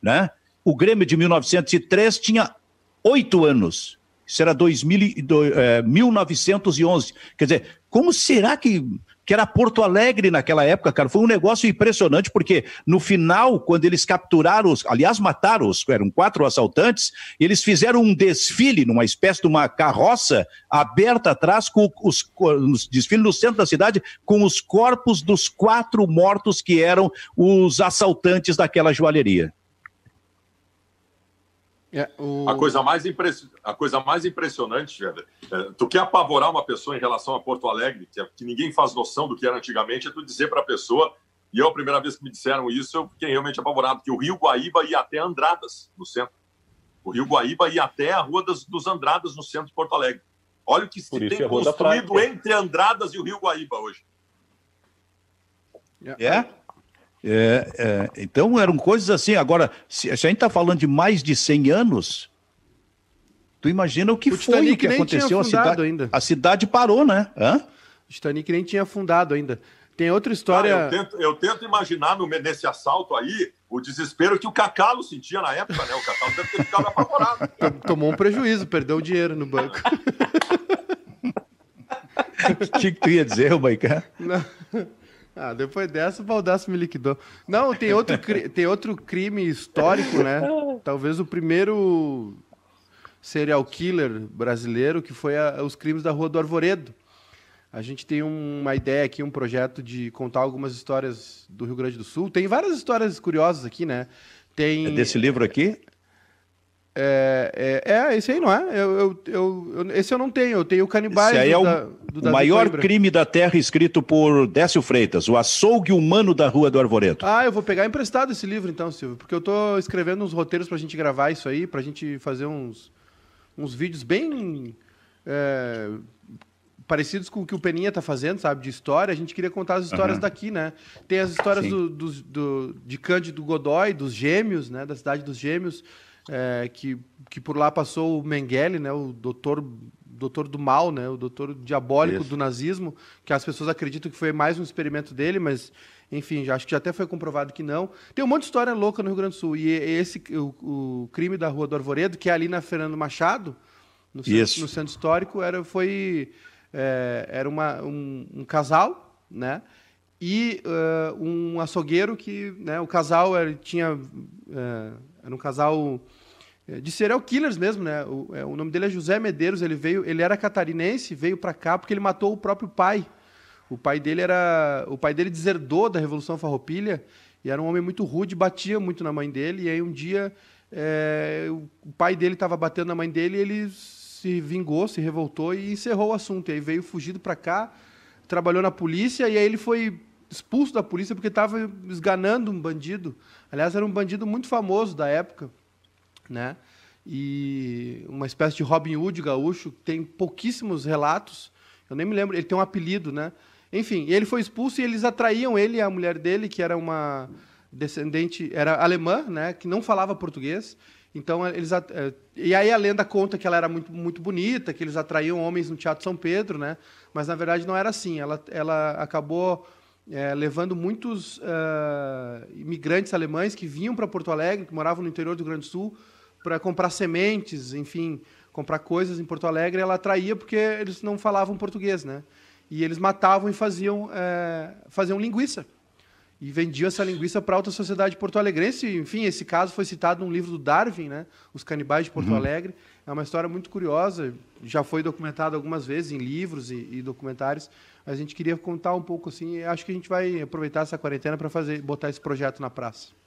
né? O Grêmio de 1903 tinha oito anos. Isso era 2000, é, 1911. Quer dizer, como será que que era Porto Alegre naquela época, cara. Foi um negócio impressionante, porque no final, quando eles capturaram os, aliás, mataram os, eram quatro assaltantes, eles fizeram um desfile numa espécie de uma carroça aberta atrás, com os, os desfile no centro da cidade, com os corpos dos quatro mortos que eram os assaltantes daquela joalheria. É, o... a, coisa mais impress... a coisa mais impressionante, é, tu quer apavorar uma pessoa em relação a Porto Alegre, que, é, que ninguém faz noção do que era antigamente, é tu dizer para a pessoa, e eu, a primeira vez que me disseram isso, eu fiquei realmente apavorado, que o Rio Guaíba ia até Andradas, no centro. O Rio Guaíba ia até a Rua das, dos Andradas, no centro de Porto Alegre. Olha o que se tem é construído entre Andradas e o Rio Guaíba hoje. É? É, é, então eram coisas assim. Agora, se, se a gente está falando de mais de 100 anos, tu imagina o que o foi o que aconteceu. A cidade, ainda. a cidade parou, né? Hã? O Titanic nem tinha fundado ainda. Tem outra história. Ah, eu, tento, eu, tento, imaginar no, nesse assalto aí o desespero que o Cacalo sentia na época, né? O Cacalo deve ter ficado apavorado. Tomou um prejuízo, perdeu o dinheiro no banco. O que, que tu ia dizer, Maicá? Não. Ah, depois dessa, o Baldasso me liquidou. Não, tem outro, tem outro crime histórico, né? Talvez o primeiro serial killer brasileiro, que foi a, os crimes da Rua do Arvoredo. A gente tem uma ideia aqui, um projeto de contar algumas histórias do Rio Grande do Sul. Tem várias histórias curiosas aqui, né? Tem... É desse livro aqui? É, é, é, esse aí não é? Eu, eu, eu, esse eu não tenho, eu tenho o Canibais. Esse aí é o, da, o maior Coimbra. crime da Terra escrito por Décio Freitas, o açougue humano da Rua do Arvoredo. Ah, eu vou pegar emprestado esse livro então, Silvio, porque eu estou escrevendo uns roteiros para a gente gravar isso aí, para a gente fazer uns, uns vídeos bem é, parecidos com o que o Peninha está fazendo, sabe, de história. A gente queria contar as histórias uhum. daqui, né? Tem as histórias do, do, do, de Cândido Godoy, dos Gêmeos, né, da cidade dos Gêmeos é, que, que por lá passou o Mengele, né, o doutor, doutor do mal, né, o doutor diabólico Isso. do nazismo, que as pessoas acreditam que foi mais um experimento dele, mas enfim, já, acho que já até foi comprovado que não. Tem um monte de história louca no Rio Grande do Sul. E esse, o, o crime da Rua do Arvoredo, que é ali na Fernando Machado, no, centro, no centro histórico, era, foi, é, era uma, um, um, casal, né? E uh, um açougueiro que, né, o casal era, tinha, uh, era um casal de serial killers mesmo, né? O, é, o, nome dele é José Medeiros, ele veio, ele era catarinense, veio para cá porque ele matou o próprio pai. O pai dele era, o pai dele deserdou da Revolução Farroupilha e era um homem muito rude, batia muito na mãe dele. E aí um dia é, o pai dele estava batendo na mãe dele, e ele se vingou, se revoltou e encerrou o assunto. E aí veio fugido para cá, trabalhou na polícia e aí ele foi expulso da polícia porque estava esganando um bandido. Aliás, era um bandido muito famoso da época né? E uma espécie de Robin Hood gaúcho, tem pouquíssimos relatos. Eu nem me lembro, ele tem um apelido, né? Enfim, ele foi expulso e eles atraíam ele e a mulher dele, que era uma descendente, era alemã, né, que não falava português. Então eles eh, e aí a lenda conta que ela era muito muito bonita, que eles atraíam homens no Teatro São Pedro, né? Mas na verdade não era assim. Ela ela acabou é, levando muitos uh, imigrantes alemães que vinham para Porto Alegre, que moravam no interior do Rio Grande do Sul, para comprar sementes, enfim, comprar coisas em Porto Alegre, ela atraía porque eles não falavam português, né? E eles matavam e faziam, é, faziam linguiça. E vendiam essa linguiça para a alta sociedade porto-alegrense. Enfim, esse caso foi citado num livro do Darwin, né? Os Canibais de Porto uhum. Alegre. É uma história muito curiosa, já foi documentada algumas vezes em livros e, e documentários. A gente queria contar um pouco assim. Acho que a gente vai aproveitar essa quarentena para fazer, botar esse projeto na praça.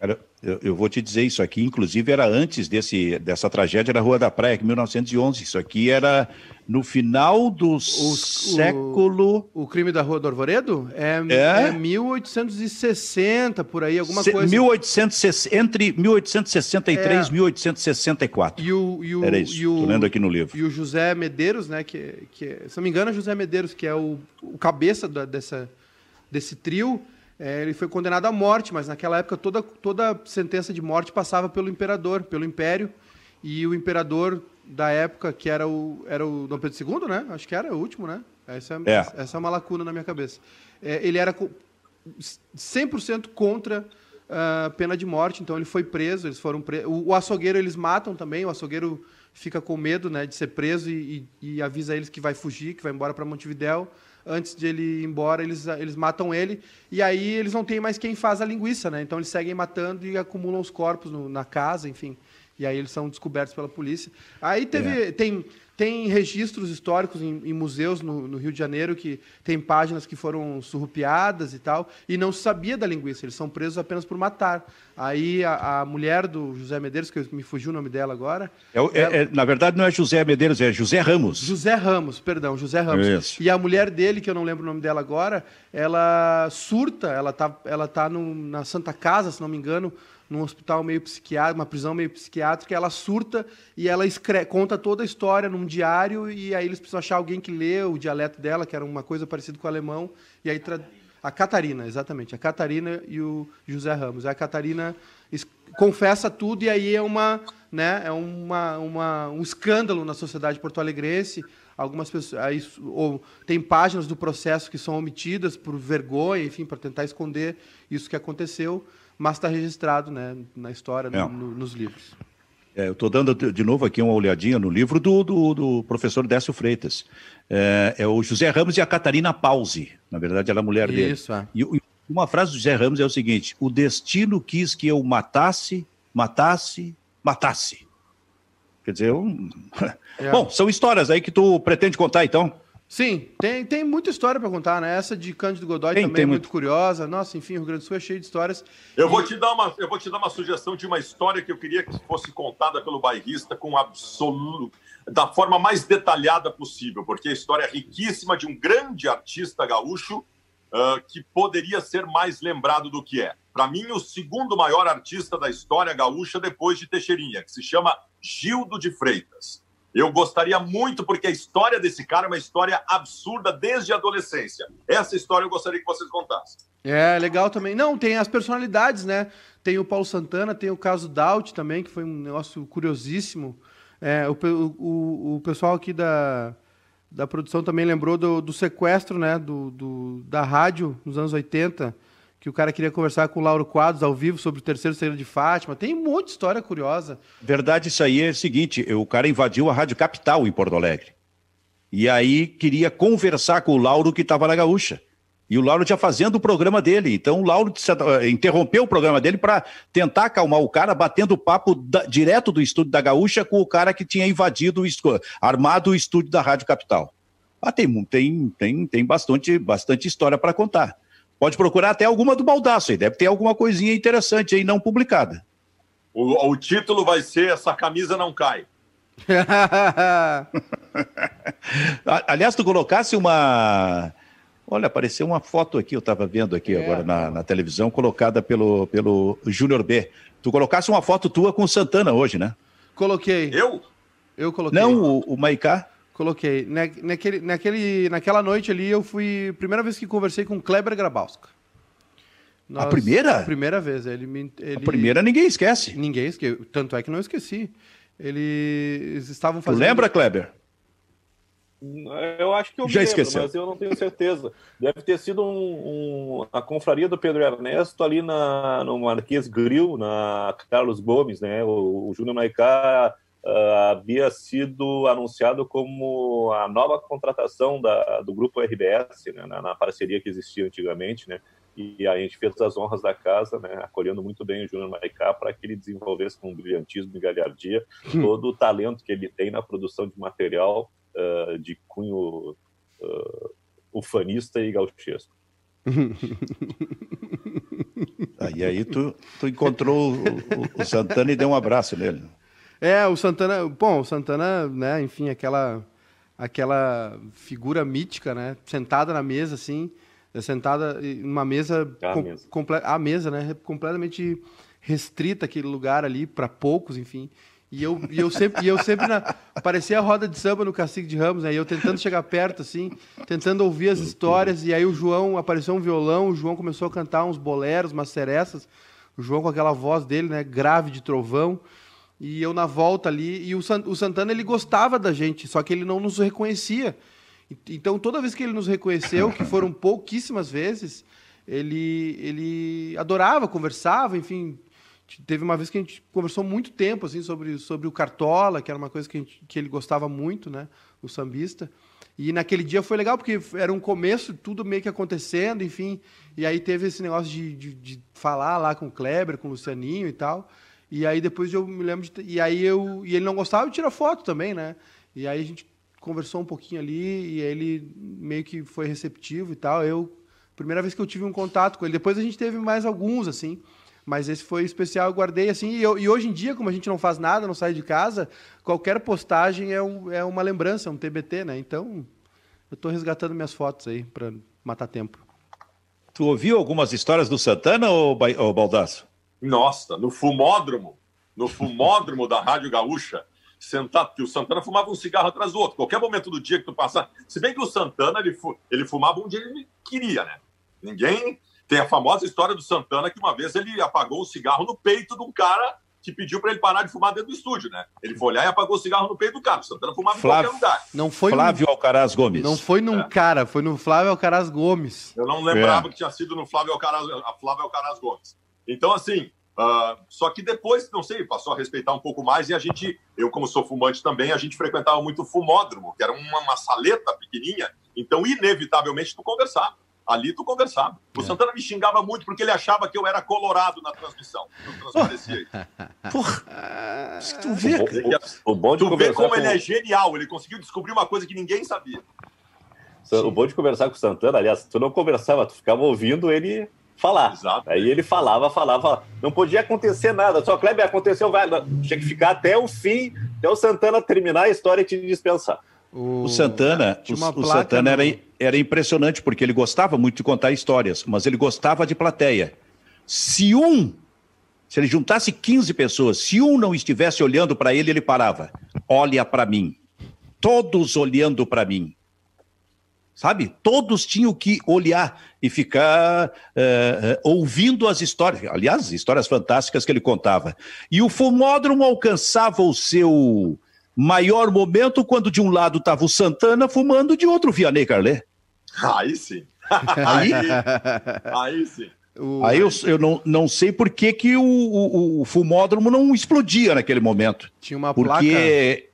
Cara, eu, eu, vou te dizer isso aqui, inclusive era antes desse, dessa tragédia na Rua da Praia, em 1911. Isso aqui era no final do Os, século. O, o, crime da Rua do Arvoredo? É, é? é 1860, por aí, alguma Se, coisa. 1860, entre 1863 e é. 1864. E o, e o, era isso, estou lendo aqui no livro. E o José Medeiros, né, que, que se não me engano é José Medeiros, que é o, o cabeça da, dessa, desse trio é, ele foi condenado à morte, mas naquela época toda, toda sentença de morte passava pelo imperador, pelo império, e o imperador da época, que era o, era o Dom Pedro II, né? Acho que era o último, né? Essa é, é. Essa é uma lacuna na minha cabeça. É, ele era 100% contra a uh, pena de morte, então ele foi preso, eles foram pre... o, o, açougueiro eles matam também, o açougueiro fica com medo né, de ser preso e, e, e avisa eles que vai fugir, que vai embora para Montevidéu antes de ele ir embora, eles, eles matam ele, e aí eles não têm mais quem faz a linguiça, né? Então eles seguem matando e acumulam os corpos no, na casa, enfim. E aí eles são descobertos pela polícia. Aí teve, é. tem, tem registros históricos em, em museus no, no, Rio de Janeiro que tem páginas que foram surrupiadas e tal, e não se sabia da linguiça, eles são presos apenas por matar. Aí a, a mulher do José Medeiros, que me fugiu o nome dela agora. É, ela... é, na verdade, não é José Medeiros, é José Ramos. José Ramos, perdão, José Ramos. Isso. E a mulher dele, que eu não lembro o nome dela agora, ela surta, ela está ela tá no, na Santa Casa, se não me engano num hospital meio psiquiátrico, uma prisão meio psiquiátrica, ela surta e ela escreve, conta toda a história num diário e aí eles precisam achar alguém que lê o dialeto dela, que era uma coisa parecida com o alemão, e aí tra... a Catarina, exatamente, a Catarina e o José Ramos. A Catarina confessa tudo e aí é uma, né, é uma, uma um escândalo na sociedade porto-alegrense. Algumas pessoas, ou tem páginas do processo que são omitidas por vergonha, enfim, para tentar esconder isso que aconteceu mas está registrado né, na história, no, no, nos livros. É, eu estou dando de novo aqui uma olhadinha no livro do, do, do professor Décio Freitas. É, é, o José Ramos e a Catarina Pause. Na verdade, ela é a mulher dele. Isso, é. E, uma frase do José Ramos é o seguinte: o destino quis que eu matasse, matasse, matasse. Quer dizer, um... é. bom, são histórias aí que tu pretende contar, então. Sim, tem, tem muita história para contar, né? Essa de Cândido Godoy tem, também tem é muito, muito curiosa. Nossa, enfim, o Rio Grande do Sul é cheio de histórias. Eu, e... vou te dar uma, eu vou te dar uma sugestão de uma história que eu queria que fosse contada pelo bairrista com absoluto, da forma mais detalhada possível, porque a história é riquíssima de um grande artista gaúcho uh, que poderia ser mais lembrado do que é. Para mim, o segundo maior artista da história gaúcha depois de Teixeirinha, que se chama Gildo de Freitas. Eu gostaria muito, porque a história desse cara é uma história absurda desde a adolescência. Essa história eu gostaria que vocês contassem. É, legal também. Não, tem as personalidades, né? Tem o Paulo Santana, tem o caso Daut também, que foi um negócio curiosíssimo. É, o, o, o pessoal aqui da, da produção também lembrou do, do sequestro né, do, do, da rádio nos anos 80 que o cara queria conversar com o Lauro Quadros ao vivo sobre o terceiro saída de Fátima. Tem um monte de história curiosa. Verdade, isso aí é o seguinte: o cara invadiu a Rádio Capital em Porto Alegre. E aí queria conversar com o Lauro que estava na Gaúcha. E o Lauro já fazendo o programa dele. Então o Lauro interrompeu o programa dele para tentar acalmar o cara, batendo papo da, direto do estúdio da Gaúcha com o cara que tinha invadido, armado o estúdio da Rádio Capital. Ah, tem, tem, tem, tem bastante, bastante história para contar. Pode procurar até alguma do Baldaço aí, deve ter alguma coisinha interessante aí não publicada. O, o título vai ser Essa Camisa Não Cai. Aliás, tu colocasse uma. Olha, apareceu uma foto aqui, eu estava vendo aqui é. agora na, na, televisão, colocada pelo, pelo Júnior B. Tu colocasse uma foto tua com o Santana hoje, né? Coloquei. Eu? Eu coloquei. Não, o, o Maicá? Coloquei. Na, naquele, naquele, naquela noite ali, eu fui. Primeira vez que conversei com Kleber Grabowska. Nós, a primeira? A primeira vez. Ele, me, ele, a primeira ninguém esquece. Ninguém esquece. Tanto é que não esqueci. Eles estavam fazendo. Lembra, Kleber? Eu acho que eu Já lembro, esqueceu. mas eu não tenho certeza. Deve ter sido um, um, a confraria do Pedro Ernesto ali na, no Marquês Grill, na Carlos Gomes, né? O, o Júnior Maicá uh, havia sido anunciado como a nova contratação da, do grupo RBS, né, na, na, parceria que existia antigamente, né, e a gente fez as honras da casa, né, acolhendo muito bem o Júnior Maicá para que ele desenvolvesse com brilhantismo e galhardia hum. todo o talento que ele tem na produção de material uh, de cunho uh, ufanista e gauchesco. Aí, aí tu, tu encontrou o, o, Santana e deu um abraço nele. É, o Santana, bom, o Santana, né, enfim, aquela aquela figura mítica, né, sentada na mesa assim, sentada numa mesa, a com, mesa. Comple a mesa, né, completamente restrita aquele lugar ali para poucos, enfim. E eu, e eu sempre, e eu sempre na, parecia a roda de samba no Cacique de Ramos, né? E eu tentando chegar perto, assim, tentando ouvir as histórias. E aí o João apareceu um violão, o João começou a cantar uns boleros, umas seressas. O João com aquela voz dele, né? Grave de trovão. E eu na volta ali. E o, Santana, ele gostava da gente, só que ele não nos reconhecia. Então, toda vez que ele nos reconheceu, que foram pouquíssimas vezes, ele, ele adorava, conversava, enfim, Teve uma vez que a gente conversou muito tempo assim sobre, sobre o Cartola, que era uma coisa que, gente, que ele gostava muito, né? O sambista. E naquele dia foi legal, porque era um começo, tudo meio que acontecendo, enfim. E aí teve esse negócio de, de, de falar lá com o Kleber, com o Lucianinho e tal. E aí depois eu me lembro de. E aí eu. E ele não gostava de tirar foto também, né? E aí a gente conversou um pouquinho ali e ele meio que foi receptivo e tal. Eu. Primeira vez que eu tive um contato com ele. Depois a gente teve mais alguns, assim. Mas esse foi especial, eu guardei assim. E, eu, e, hoje em dia, como a gente não faz nada, não sai de casa, qualquer postagem é, um, é uma lembrança, é um TBT, né? Então, eu estou resgatando minhas fotos aí para matar tempo. Tu ouviu algumas histórias do Santana ou, ou Baldasso? Nossa, no fumódromo, no fumódromo da Rádio Gaúcha, sentado, porque o Santana fumava um cigarro atrás do outro. Qualquer momento do dia que tu passar. Se bem que o Santana ele, ele fumava onde ele queria, né? Ninguém tem a famosa história do Santana que uma vez ele apagou o cigarro no peito de um cara que pediu para ele parar de fumar dentro do estúdio, né? Ele foi olhar e apagou o cigarro no peito do cara. O Santana fumava Flávio, em qualquer lugar. Não foi Flávio no... Alcaraz Gomes. Não foi num é. cara, foi no Flávio Alcaraz Gomes. Eu não lembrava é. que tinha sido no Flávio Alcaraz, Flávio Alcaraz Gomes. Então, assim, uh, só que depois, não sei, passou a respeitar um pouco mais e a gente, eu como sou fumante também, a gente frequentava muito o fumódromo, que era uma, uma saleta pequenininha, então inevitavelmente tu conversava ali tu conversava. O é. Santana me xingava muito porque ele achava que eu era colorado na transmissão. Eu transparecia Porra. tu vê, o, o, bom de tu vê como com... ele é genial. Ele conseguiu descobrir uma coisa que ninguém sabia. O bom de conversar com o Santana, aliás, tu não conversava, tu ficava ouvindo ele falar. Exato. Aí ele falava, falava, falava. Não podia acontecer nada. Só, Kleber, aconteceu, vai. Tinha que ficar até o fim, até o Santana terminar a história e te dispensar. O, o Santana, o, o Santana no... era, era impressionante porque ele gostava muito de contar histórias, mas ele gostava de plateia. Se um, se ele juntasse 15 pessoas, se um não estivesse olhando para ele, ele parava. Olha para mim. Todos olhando para mim. Sabe? Todos tinham que olhar e ficar uh, ouvindo as histórias. Aliás, histórias fantásticas que ele contava. E o fumódromo alcançava o seu maior momento quando de um lado estava o Santana fumando, de outro o Vianney Carlet. Aí sim. Aí, aí sim. Aí eu, eu não, não sei por que, que o, o, o, fumódromo não explodia naquele momento. Tinha uma porque...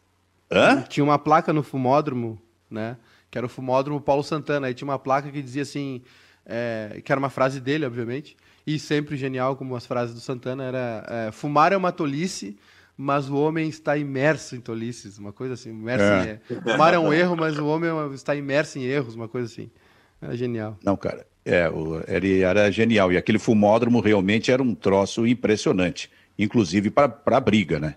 placa. Hã? Tinha uma placa no fumódromo, né? Que era o fumódromo Paulo Santana. Aí tinha uma placa que dizia assim. É, que era uma frase dele, obviamente. E sempre genial, como as frases do Santana, era é, fumar é uma tolice, mas o homem está imerso em tolices, uma coisa assim. Imerso é. em... O mar é um erro, mas o homem está imerso em erros, uma coisa assim. Era genial. Não, cara, é, o, ele era genial. E aquele fumódromo realmente era um troço impressionante, inclusive para a briga, né?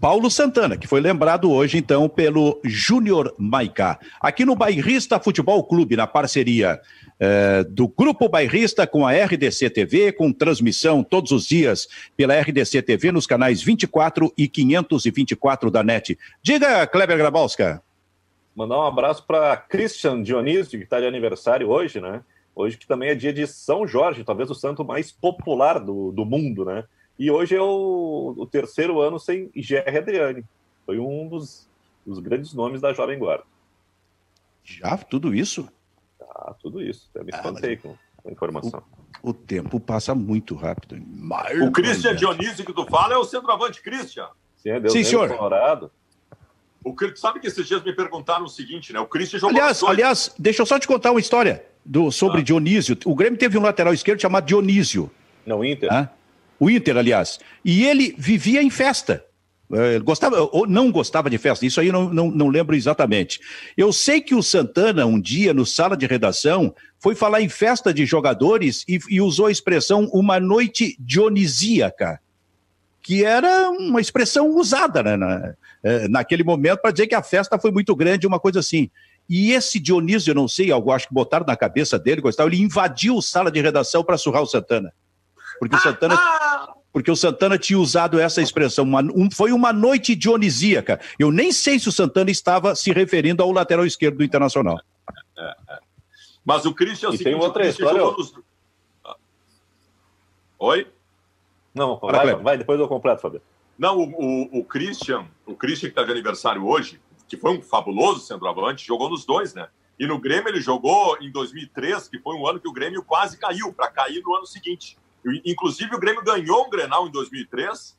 Paulo Santana, que foi lembrado hoje, então, pelo Júnior Maicá. Aqui no Bairrista Futebol Clube, na parceria eh, do Grupo Bairrista com a RDC TV, com transmissão todos os dias pela RDC TV nos canais 24 e 524 da NET. Diga, Kleber Grabalska. Mandar um abraço para Christian Dionísio, que está de aniversário hoje, né? Hoje que também é dia de São Jorge, talvez o santo mais popular do, do mundo, né? E hoje é o, o terceiro ano sem Gerry Adriane. Foi um dos, dos grandes nomes da Jovem Guarda. Já? Tudo isso? Ah, tudo isso. Até me espantei ah, com a informação. O, o, tempo passa muito rápido. Mas, o Christian Dionísio que tu fala é o centroavante Christian. Sim, é Deus Sim senhor. Colorado. O, sabe que esses dias me perguntaram o seguinte, né? O Christian jogou. Aliás, aliás deixa eu só te contar uma história do, sobre ah. Dionísio. O Grêmio teve um lateral esquerdo chamado Dionísio. Não, Inter. Ah? O Inter, aliás. E ele vivia em festa. É, gostava ou não gostava de festa, isso aí eu não, não, não lembro exatamente. Eu sei que o Santana, um dia, no sala de redação, foi falar em festa de jogadores e, e usou a expressão uma noite dionisíaca, que era uma expressão usada né, na, é, naquele momento para dizer que a festa foi muito grande, uma coisa assim. E esse Dionísio, eu não sei, algo acho que botaram na cabeça dele, gostava, ele invadiu a sala de redação para surrar o Santana. Porque o Santana, porque o Santana tinha usado essa expressão, uma, um, foi uma noite dionisíaca. Eu nem sei se o Santana estava se referindo ao lateral esquerdo do Internacional. É, é. Mas o Christian... E tem outra história... Nos... Oi? Não, vai, vai, depois eu completo, Fabio. Não, o, o, o Christian, o Christian que está de aniversário hoje, que foi um fabuloso centroavante, jogou nos dois, né? E no Grêmio ele jogou em 2003, que foi um ano que o Grêmio quase caiu, para cair no ano seguinte. Inclusive, o Grêmio ganhou um Grenal em 2003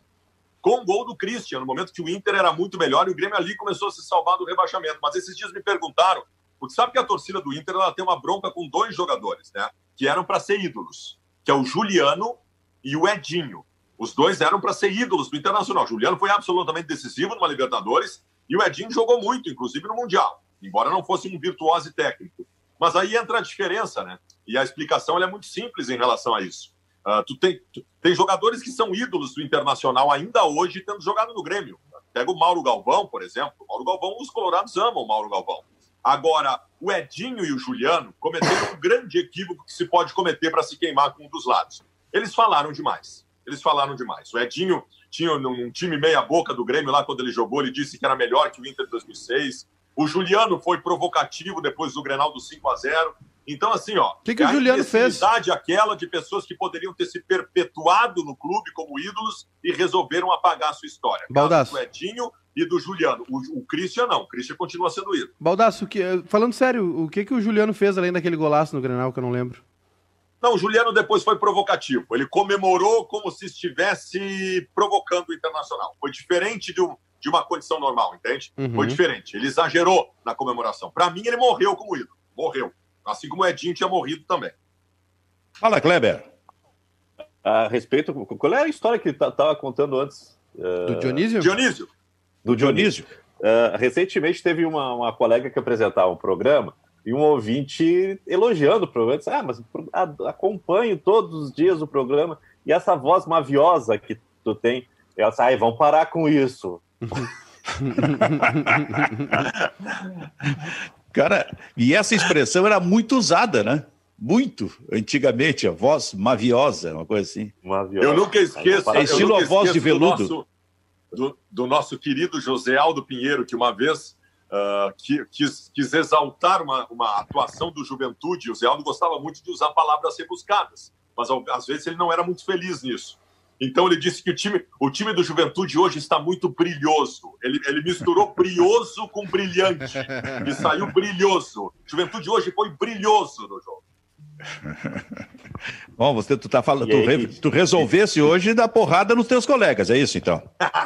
com o gol do Christian, no momento que o Inter era muito melhor e o Grêmio ali começou a se salvar do rebaixamento. Mas esses dias me perguntaram, porque sabe que a torcida do Inter ela tem uma bronca com dois jogadores, né? Que eram para ser ídolos, que é o Juliano e o Edinho. Os dois eram para ser ídolos do Internacional. O Juliano foi absolutamente decisivo numa Libertadores e o Edinho jogou muito, inclusive no Mundial, embora não fosse um virtuose técnico. Mas aí entra a diferença, né? E a explicação é muito simples em relação a isso. Uh, tu tem, tu, tem jogadores que são ídolos do Internacional ainda hoje, tendo jogado no Grêmio. Pega o Mauro Galvão, por exemplo. O Mauro Galvão, os colorados amam o Mauro Galvão. Agora, o Edinho e o Juliano cometeram um grande equívoco que se pode cometer para se queimar com um dos lados. Eles falaram demais. Eles falaram demais. O Edinho tinha um time meia-boca do Grêmio lá quando ele jogou, ele disse que era melhor que o Inter de 2006. O Juliano foi provocativo depois do Grenal do 5 a 0 Então, assim, ó. O que, que é o Juliano fez? aquela de pessoas que poderiam ter se perpetuado no clube como ídolos e resolveram apagar a sua história. Baldaço. do Edinho e do Juliano. O, o Christian não. O Christian continua sendo ídolo. Baldaço, que, falando sério, o que, que o Juliano fez além daquele golaço no Grenal que eu não lembro? Não, o Juliano depois foi provocativo. Ele comemorou como se estivesse provocando o Internacional. Foi diferente de, um, de uma condição normal, entende? Uhum. Foi diferente. Ele exagerou na comemoração. Para mim, ele morreu como ídolo. Morreu. Assim como o Edinho tinha morrido também. Fala, Kleber. A respeito. Qual é a história que estava contando antes? Do Dionísio? Dionísio. Do Dionísio. Uh, recentemente teve uma, uma colega que apresentava um programa e um ouvinte elogiando o programa. Disse, ah, mas acompanho todos os dias o programa e essa voz maviosa que tu tem. Ela disse, ah, vamos parar com isso. Cara, e essa expressão era muito usada, né? Muito, antigamente, a voz maviosa, uma coisa assim. Maviosa. Eu nunca esqueço. É estilo a voz de veludo. Do nosso, do, do nosso querido José Aldo Pinheiro, que uma vez uh, quis, quis, exaltar uma, uma atuação do Juventude. O Zé Aldo gostava muito de usar palavras rebuscadas, mas às vezes ele não era muito feliz nisso. Então ele disse que o time, o time do Juventude hoje está muito brilhoso. Ele, ele misturou brioso com brilhante e saiu brilhoso. Juventude hoje foi brilhoso no jogo. Bom, você tu tá falando, tu, re, tu, resolvesse hoje dar porrada nos teus colegas, é isso então?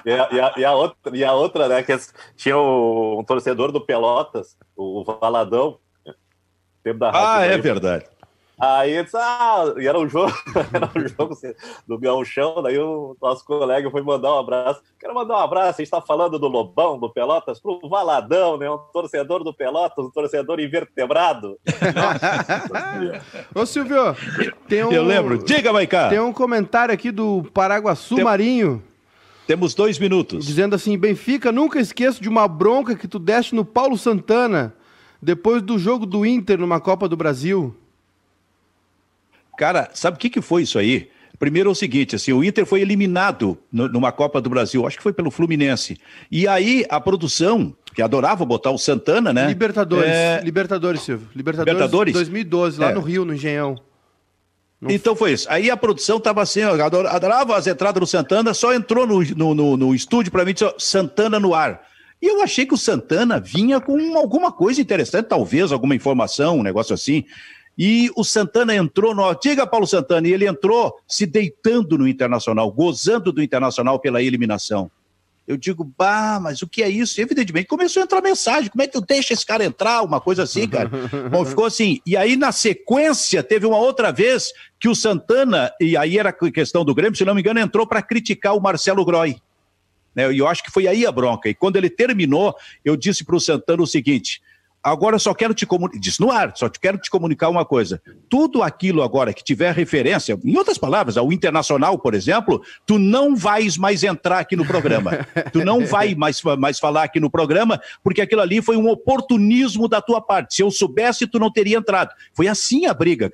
E a, e a, e a outra, e a outra, né, que tinha um torcedor do Pelotas, o Valadão, tempo da Ah, é verdade. Aí disse, ah, e era um jogo, era um jogo assim, do Gauchão, daí o nosso colega foi mandar um abraço. Quero mandar um abraço, a gente está falando do Lobão, do Pelotas, pro Valadão, né? Um torcedor do Pelotas, um torcedor invertebrado. Ô Silvio, tem um. Eu lembro, diga, Maicá. Tem um comentário aqui do Paraguaçu tem... Marinho. Temos dois minutos. Dizendo assim: Benfica, nunca esqueço de uma bronca que tu deste no Paulo Santana depois do jogo do Inter numa Copa do Brasil. Cara, sabe o que, que foi isso aí? Primeiro é o seguinte, assim, o Inter foi eliminado no, numa Copa do Brasil, acho que foi pelo Fluminense. E aí a produção, que adorava botar o Santana, né? Libertadores, é... Libertadores, Silvio. Libertadores, Libertadores 2012, lá é. no Rio, no Engenhão. No... Então foi isso. Aí a produção estava assim, adorava as entradas do Santana, só entrou no, no, no, no estúdio para mim e disse, Santana no ar. E eu achei que o Santana vinha com alguma coisa interessante, talvez alguma informação, um negócio assim. E o Santana entrou no. Diga, Paulo Santana, e ele entrou se deitando no Internacional, gozando do Internacional pela eliminação. Eu digo, bah, mas o que é isso? E, evidentemente começou a entrar mensagem: como é que eu deixo esse cara entrar? Uma coisa assim, cara. Bom, ficou assim. E aí, na sequência, teve uma outra vez que o Santana, e aí era questão do Grêmio, se não me engano, entrou para criticar o Marcelo Groy. Né? E eu acho que foi aí a bronca. E quando ele terminou, eu disse para o Santana o seguinte: agora eu só quero te comunicar, disse no ar, só quero te comunicar uma coisa. Tudo aquilo agora que tiver referência, em outras palavras, ao internacional, por exemplo, tu não vais mais entrar aqui no programa. tu não vai mais, mais falar aqui no programa, porque aquilo ali foi um oportunismo da tua parte. Se eu soubesse, tu não teria entrado. Foi assim a briga.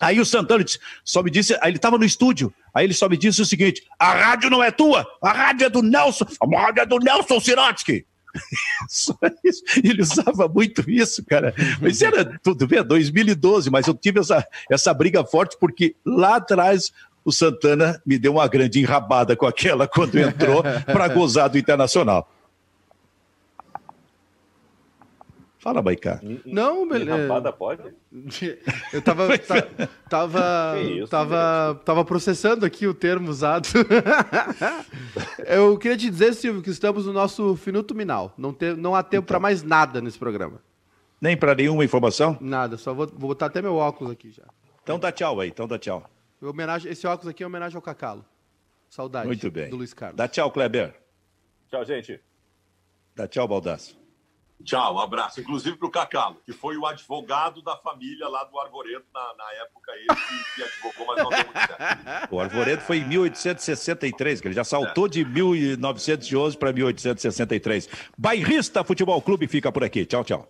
Aí o Santana disse, só me disse, ele estava no estúdio, aí ele só me disse o seguinte: a rádio não é tua, a rádio é do Nelson, a rádio é do Nelson Sirotsky. Só isso. Ele usava muito isso, cara. Mas era, tudo bem, 2012, mas eu tive essa, essa briga forte porque lá atrás o Santana me deu uma grande enrabada com aquela quando entrou para gozar do Internacional. Fala, Baicá. Não, beleza. Enrapada pode? Eu tava, ta, tava, isso, tava, tava processando aqui o termo usado. Eu queria te dizer, Silvio, que estamos no nosso finuto minal. Não, te, não há tempo para mais nada nesse programa. Nem para nenhuma informação? Nada, só vou, vou botar até meu óculos aqui já. Então dá tchau aí, então dá tchau. Homenagem, esse óculos aqui é homenagem ao Cacalo. Saudade Muito bem. do Luiz Carlos. Dá tchau, Kleber. Tchau, gente. Dá tchau, Baldaço. Tchau, um abraço. Inclusive para o Cacalo, que foi o advogado da família lá do Arvoredo, na, na época ele que, que advogou, mas não deu muito certo. O Arvoredo foi em 1863, que ele já saltou de 1911 para 1863. Bairrista Futebol Clube fica por aqui. Tchau, tchau.